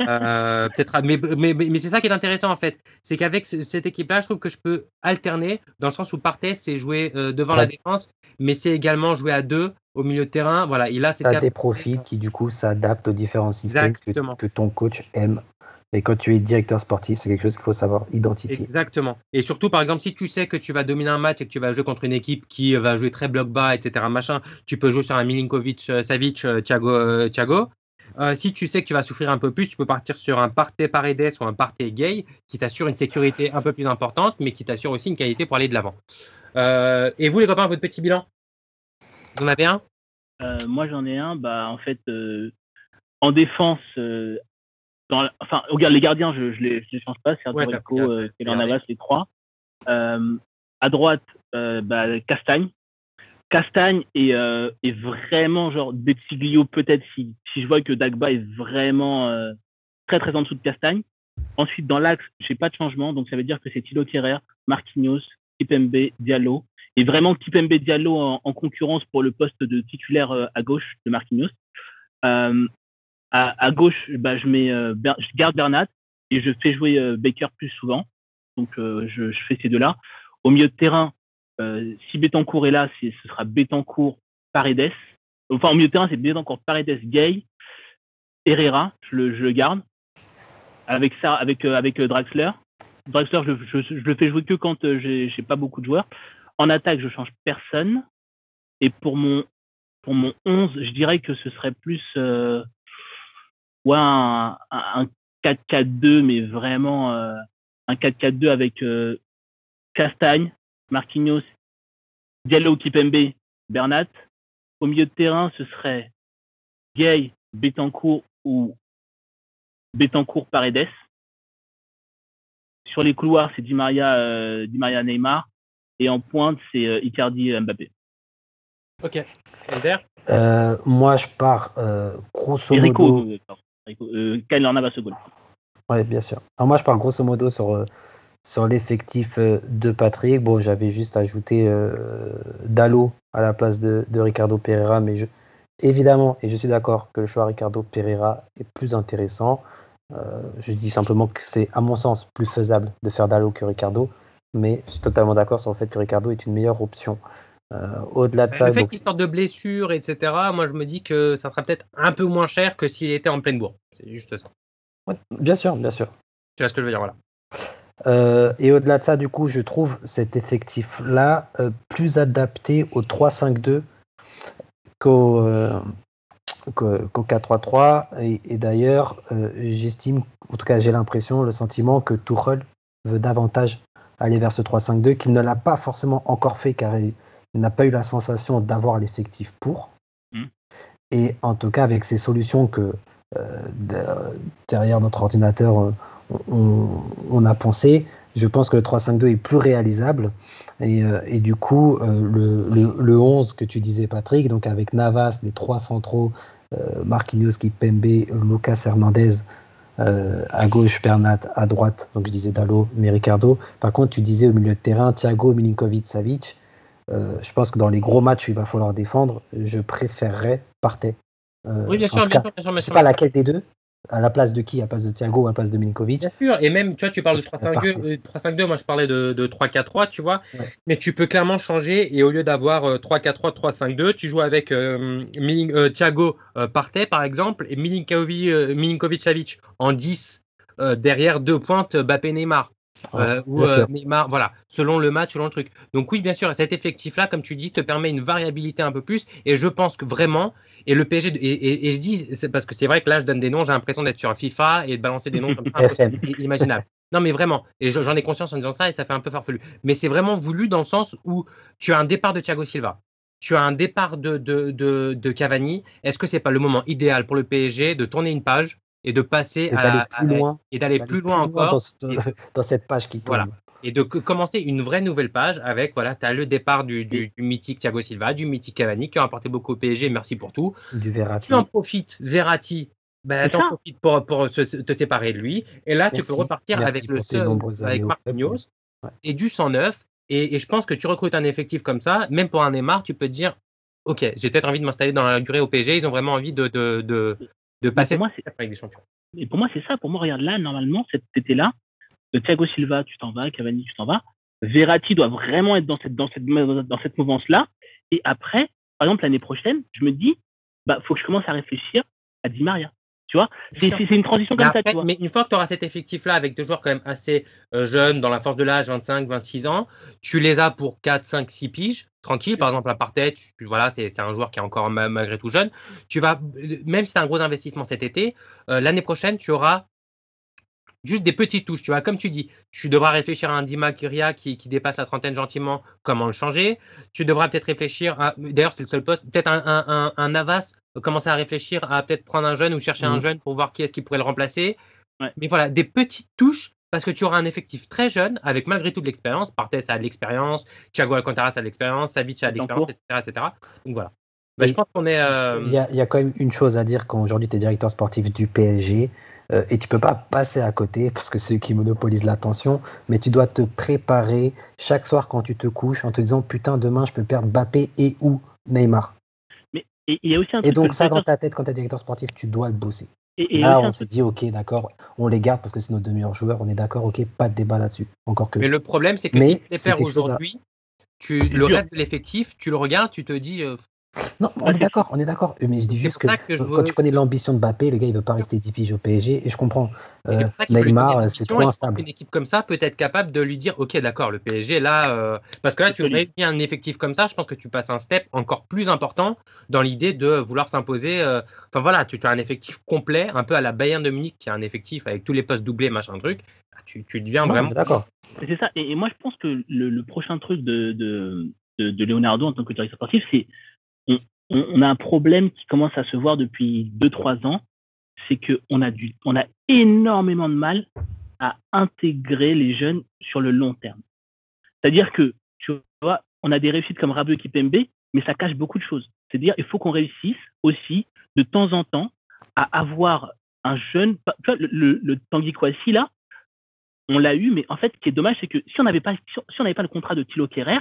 Euh, peut-être, mais, mais, mais c'est ça qui est intéressant en fait. C'est qu'avec cette équipe-là, je trouve que je peux alterner dans le sens où Partey, c'est jouer euh, devant la défense, mais c'est également jouer à deux au milieu de terrain. Voilà, il a des profils qui du coup s'adaptent aux différents systèmes que, que, ton coach aime et quand tu es directeur sportif, c'est quelque chose qu'il faut savoir identifier. Exactement. Et surtout, par exemple, si tu sais que tu vas dominer un match et que tu vas jouer contre une équipe qui va jouer très bloc bas, etc., machin, tu peux jouer sur un Milinkovic, euh, Savic, euh, Thiago. Euh, Thiago. si tu sais que tu vas souffrir un peu plus, tu peux partir sur un Partey Paredes ou un Partey Gay qui t'assure une sécurité un peu plus importante, mais qui t'assure aussi une qualité pour aller de l'avant. et vous, les copains, votre petit bilan? Vous en avez un? Moi, j'en ai un. Bah, en fait, en défense, enfin, regarde, les gardiens, je ne les, je change pas. C'est ouais, Rico, euh, Navas, les trois. Euh, à droite, euh, bah, Castagne. Castagne est, euh, est vraiment genre Betsiglio, peut-être si, si je vois que Dagba est vraiment euh, très très en dessous de Castagne. Ensuite, dans l'axe, je n'ai pas de changement, donc ça veut dire que c'est Thilo Kerrer, Marquinhos, Kipembe, Diallo. Et vraiment Kipembe Diallo en, en, concurrence pour le poste de titulaire à gauche de Marquinhos. Euh, à, gauche, bah, euh, je garde Bernat et je fais jouer euh, Baker plus souvent. Donc, euh, je, fais ces deux-là. Au milieu de terrain, si Betancourt est là, ce sera Betancourt, Paredes. Enfin, au milieu de terrain, c'est Betancourt, Paredes, Gay, Herrera, je le, garde. Avec ça, avec, Draxler. Draxler, je, le fais jouer que quand j'ai pas beaucoup de joueurs. En attaque, je change personne. Et pour mon, pour mon 11, je dirais que ce serait plus ouais, un, un 4-4-2, mais vraiment euh, un 4-4-2 avec euh, Castagne, Marquinhos, Diallo, Kipembe, Bernat. Au milieu de terrain, ce serait Gay, Betancourt ou Betancourt Paredes. Sur les couloirs, c'est Di Maria, euh, Di Maria Neymar. Et en pointe, c'est Icardi Mbappé. Ok. moi, je pars grosso modo. Euh, Navas ce goal. Oui, bien sûr. Alors moi, je parle grosso modo sur, euh, l'effectif euh, de Patrick. Bon, j'avais juste ajouté euh, Dallo à la place de, Ricardo Pereira, mais évidemment, et je suis d'accord que le choix Ricardo Pereira est plus intéressant. je dis simplement que c'est, à mon sens, plus faisable de faire Dallo que Ricardo, mais je suis totalement d'accord sur le fait que Ricardo est une meilleure option. Euh, au-delà de ça. Le fait qu'il sorte de blessures, etc., moi je me dis que ça sera peut-être un peu moins cher que s'il était en pleine bourre. C'est juste ça. bien sûr, bien sûr. Tu vois ce que je veux dire, voilà. Euh, et au-delà de ça, du coup, je trouve cet effectif-là euh, plus adapté au 3-5-2 qu'au qu 4-3-3. Et, et d'ailleurs, j'estime, en tout cas j'ai l'impression, le sentiment que Tuchel veut davantage aller vers ce 3-5-2, qu'il ne l'a pas forcément encore fait car il, n'a pas eu la sensation d'avoir l'effectif pour. Hmm. Et en tout cas, avec ces solutions que euh, derrière notre ordinateur, on, a pensé. Je pense que le 3-5-2 est plus réalisable. Et, du coup, le, le, 11 que tu disais, Patrick, donc avec Navas, les trois centraux, Marquinhos, Kipembe, Lucas Hernandez, à gauche, Bernat, à droite, donc je disais Dalo, mais Ricardo. Par contre, tu disais au milieu de terrain, Thiago, Milinkovic, Savic. Euh, je pense que dans les gros matchs où il va falloir défendre, je préférerais Partey. Euh, oui, bien sûr, bien, sûr, Je sais pas laquelle des deux. À la place de qui? À la place de Thiago ou à la place de Milinkovic? Bien sûr, et même, tu vois, tu parles de 3-5-2, euh, moi je parlais de, 3-4-3, tu vois, mais tu peux clairement changer et au lieu d'avoir 3-4-3, 3-5-2, tu joues avec Thiago Partey par exemple et Milinkovic-Savic en 10 derrière deux pointes Bappé-Neymar. Euh, ou euh, Neymar, voilà, selon le match, selon le truc. Donc oui, bien sûr, cet effectif-là, comme tu dis, te permet une variabilité un peu plus. Et je pense que vraiment, et le PSG, et, je dis, parce que c'est vrai que là, je donne des noms, j'ai l'impression d'être sur FIFA et de balancer des noms comme ça, imaginable. Non, mais vraiment, et j'en ai conscience en disant ça, et ça fait un peu farfelu. Mais c'est vraiment voulu dans le sens où tu as un départ de Thiago Silva, tu as un départ de, de, de, de Cavani. Est-ce que c'est pas le moment idéal pour le PSG de tourner une page et de passer et à, plus loin, et d'aller plus, loin encore dans, cette page qui tourne. Voilà. Et de commencer une vraie nouvelle page avec, voilà, tu as le départ du, du, mythique Thiago Silva, du mythique Cavani qui a apporté beaucoup au PSG, merci pour tout. Du Verratti. Tu en profites, Verratti, ben, tu en profites pour, pour te séparer de lui. Et là, tu peux repartir avec le seul, avec Marquinhos et du 109. Et, et, je pense que tu recrutes un effectif comme ça, même pour un Neymar, tu peux te dire, ok, j'ai peut-être envie de m'installer dans la durée au PSG. Ils ont vraiment envie de, de, de, de passer moi, avec des champions. Et pour moi, c'est ça. Pour moi, regarde là, normalement, cet été-là, Thiago Silva, tu t'en vas, Cavani, tu t'en vas. Verratti doit vraiment être dans cette, dans cette, dans cette mouvance-là. Et après, par exemple, l'année prochaine, je me dis, bah, faut que je commence à réfléchir à Di Maria. Tu vois, c'est une transition comme ça. Tu vois. Mais une fois que tu auras cet effectif-là avec deux joueurs quand même assez euh, jeunes, dans la force de l'âge, 25, 26 ans, tu les as pour 4, 5, 6 piges, tranquille. Par exemple, à Partey, voilà, c'est un joueur qui est encore malgré tout jeune. Tu vas, même si c'est un gros investissement cet été, euh, l'année prochaine, tu auras juste des petites touches. Tu vois, comme tu dis, tu devras réfléchir à un Dima Kyria qui, qui, dépasse la trentaine gentiment, comment le changer. Tu devras peut-être réfléchir à, d'ailleurs, c'est le seul poste, peut-être un, un, un, Navas, euh, commencer à réfléchir à peut-être prendre un jeune ou chercher un mmh. jeune pour voir qui est-ce qui pourrait le remplacer. Mais voilà, des petites touches parce que tu auras un effectif très jeune avec malgré tout de l'expérience. Partez a de l'expérience, Thiago Alcantara a de l'expérience, Savic a de l'expérience, etc., Donc voilà. Bah, je pense qu'on est. Euh, il y, a, y, a quand même une chose à dire quand aujourd'hui tu es directeur sportif du PSG euh, et tu peux pas passer à côté parce que c'est eux qui monopolisent l'attention, mais tu dois te préparer chaque soir quand tu te couches en te disant putain demain je peux perdre Mbappé et ou Neymar. Mais il y a aussi un et donc ça dans ta tête quand tu es directeur sportif, tu dois le bosser. Et, là, on se dit, ok, d'accord, on les garde parce que c'est nos deux meilleurs joueurs, on est d'accord, ok, pas de débat là-dessus. Encore que. Mais le problème, c'est que si tu les perds aujourd'hui, tu, le reste de l'effectif, tu le regardes, tu te dis, euh, non, on est d'accord, on est d'accord. Mais je dis juste que, quand tu connais l'ambition de Mbappé, le gars il veut pas rester 10 piges au PSG et je comprends. Euh, Neymar, c'est trop instable. Une équipe comme ça peut être capable de lui dire, ok, d'accord, le PSG là, euh, parce que là tu réunis un effectif comme ça, je pense que tu passes un step encore plus important dans l'idée de vouloir s'imposer. Euh, enfin voilà, tu as un effectif complet, un peu à la Bayern de Munich qui a un effectif avec tous les postes doublés, machin truc. Bah, tu, tu deviens vraiment. D'accord. C'est ça. Et, moi je pense que le, prochain truc de, de, de Leonardo en tant que directeur sportif, c'est on, a un problème qui commence à se voir depuis 2-3 ans, c'est qu'on a, on a énormément de mal à intégrer les jeunes sur le long terme. C'est-à-dire que, tu vois, on a des réussites comme Rabiot Kipembe, mais ça cache beaucoup de choses. C'est-à-dire il faut qu'on réussisse aussi, de temps en temps, à avoir un jeune. Tu vois, le, Tanguy Kouassi, là, on l'a eu, mais en fait, ce qui est dommage, c'est que si on n'avait pas, si pas le contrat de Thilo Kerrer,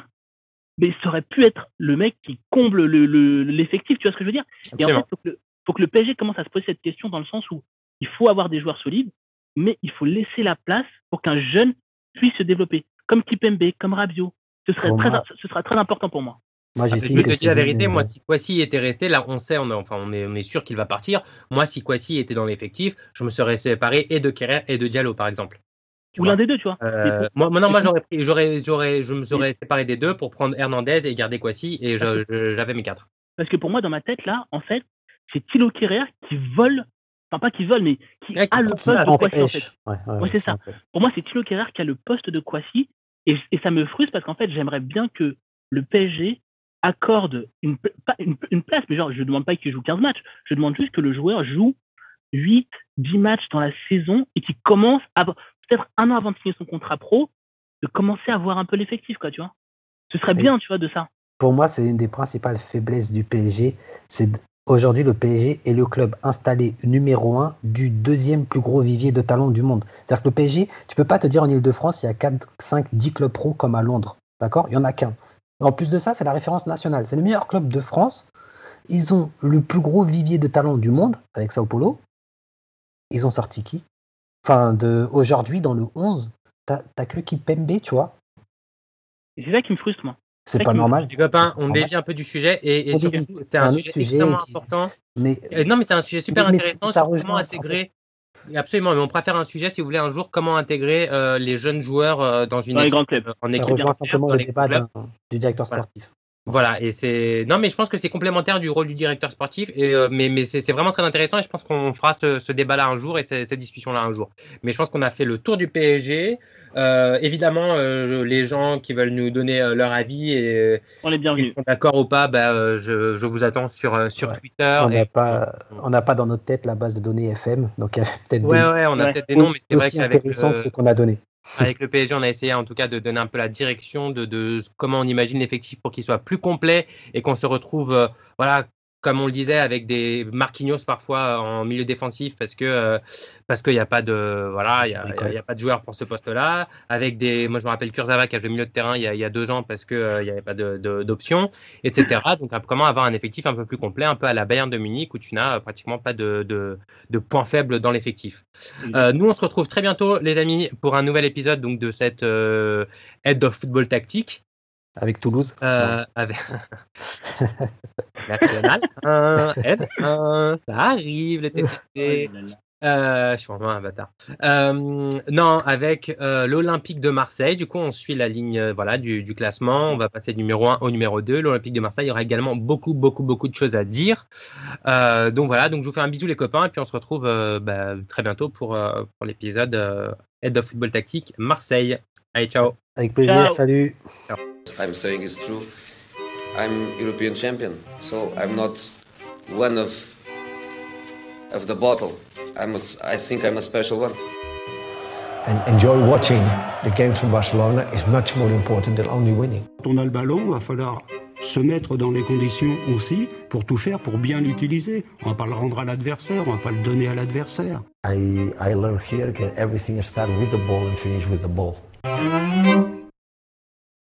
mais ça aurait pu être le mec qui comble l'effectif, tu vois ce que je veux dire? Et en fait, il faut, que le PSG commence à se poser cette question dans le sens où il faut avoir des joueurs solides, mais il faut laisser la place pour qu'un jeune puisse se développer, comme Kipembe, comme Rabiot. Ce, serait très, ce sera très important pour moi. Moi, ah, je vais te dire la vérité, moi, si Kwasi était resté, là, on sait, on est, enfin, on est, on est sûr qu'il va partir. Moi, si Kwasi était dans l'effectif, je me serais séparé et de Kerrer et de Diallo, par exemple. Ou l'un des deux, tu vois. Euh, moi, non, moi j'aurais, j'aurais, j'aurais, je me serais séparé des deux pour prendre Hernandez et garder Kwasi et j'avais mes quatre. Parce que pour moi, dans ma tête, là, en fait, c'est Thilo Kerrer qui vole, enfin pas qui vole, mais qui a le poste de Kwasi, en fait. Ouais, c'est ça. Pour moi, c'est Thilo Kerrer qui a le poste de Kwasi et, et ça me frustre parce qu'en fait, j'aimerais bien que le PSG accorde une, une, place, mais genre, je ne demande pas qu'il joue 15 matchs, je demande juste que le joueur joue 8, 10 matchs dans la saison et qui commence, peut-être un an avant de signer son contrat pro, de commencer à voir un peu l'effectif, quoi, tu vois. Ce serait bien, tu vois, de ça. Pour moi, c'est une des principales faiblesses du PSG. C'est aujourd'hui le PSG est le club installé numéro un du deuxième plus gros vivier de talents du monde. C'est-à-dire que le PSG, tu peux pas te dire en Ile-de-France, il y a 4, 5, 10 clubs pro comme à Londres. D'accord? Il y en a qu'un. En plus de ça, c'est la référence nationale. C'est le meilleur club de France. Ils ont le plus gros vivier de talents du monde avec Sao Paulo. Ils ont sorti qui? Enfin, de aujourd'hui, dans le 11, t'as que Pembe, tu vois. C'est ça qui me frustre, moi. C'est pas normal. Du copain, on dévie un peu du sujet et, c'est un, sujet, extrêmement important. Mais, non, mais c'est un sujet super intéressant. Ça comment intégrer. Absolument, mais on préfère un sujet, si vous voulez, un jour, comment intégrer euh, les jeunes joueurs euh, dans une équipe, En ça rejoint simplement le débat du directeur sportif. Voilà, et c'est. Non, mais je pense que c'est complémentaire du rôle du directeur sportif, et, euh, mais, mais c'est vraiment très intéressant, et je pense qu'on fera ce, débat-là un jour et cette discussion-là un jour. Mais je pense qu'on a fait le tour du PSG. Euh, évidemment, euh, les gens qui veulent nous donner leur avis et on est bienvenus. D'accord ou pas, bah, je, je, vous attends sur, sur Twitter. On n'a pas, on n'a pas dans notre tête la base de données FM, donc il y a peut-être ouais, des, ouais, on a peut-être des noms, mais c'est vrai qu'avec que ce qu'on a donné. Avec le PSG, on a essayé en tout cas de donner un peu la direction de, comment on imagine l'effectif pour qu'il soit plus complet et qu'on se retrouve euh, voilà, comme on le disait, avec des Marquinhos parfois en milieu défensif parce que euh, parce qu'il n'y a pas de voilà, il y a, a, pas de joueur pour ce poste-là. Avec des, moi je me rappelle Kurzawa qui a joué milieu de terrain il y a, y a deux ans parce que euh, il n'y avait pas d'option, etc. Donc comment avoir un effectif un peu plus complet, un peu à la Bayern de Munich où tu n'as pratiquement pas de, de, de points faibles dans l'effectif. Euh, nous on se retrouve très bientôt les amis pour un nouvel épisode donc de cette Head of Football Tactique. Avec Toulouse euh, avec... National 1, N1, ça arrive le TTC. Euh, je suis vraiment un bâtard. Euh, non, avec euh, l'Olympique de Marseille, du coup, on suit la ligne voilà, du, du, classement. On va passer du numéro 1 au numéro 2. L'Olympique de Marseille, il y aura également beaucoup, beaucoup, beaucoup de choses à dire. Euh, donc voilà, donc je vous fais un bisou les copains et puis on se retrouve bah, très bientôt pour, pour l'épisode Head of Football Tactique Marseille. Allez, ciao. Avec plaisir, ciao. salut. Ciao. I'm saying it's true. I'm European champion, so I'm not one of of the bottle. I'm a, I think I'm a special one. And enjoy watching the games from Barcelona is much more important than only winning. Quand on a le ballon, il va falloir se mettre dans les conditions aussi pour tout faire pour bien l'utiliser. On va pas le rendre à l'adversaire, on va pas le donner à l'adversaire. I I learned here that everything starts with the ball and finish with the ball.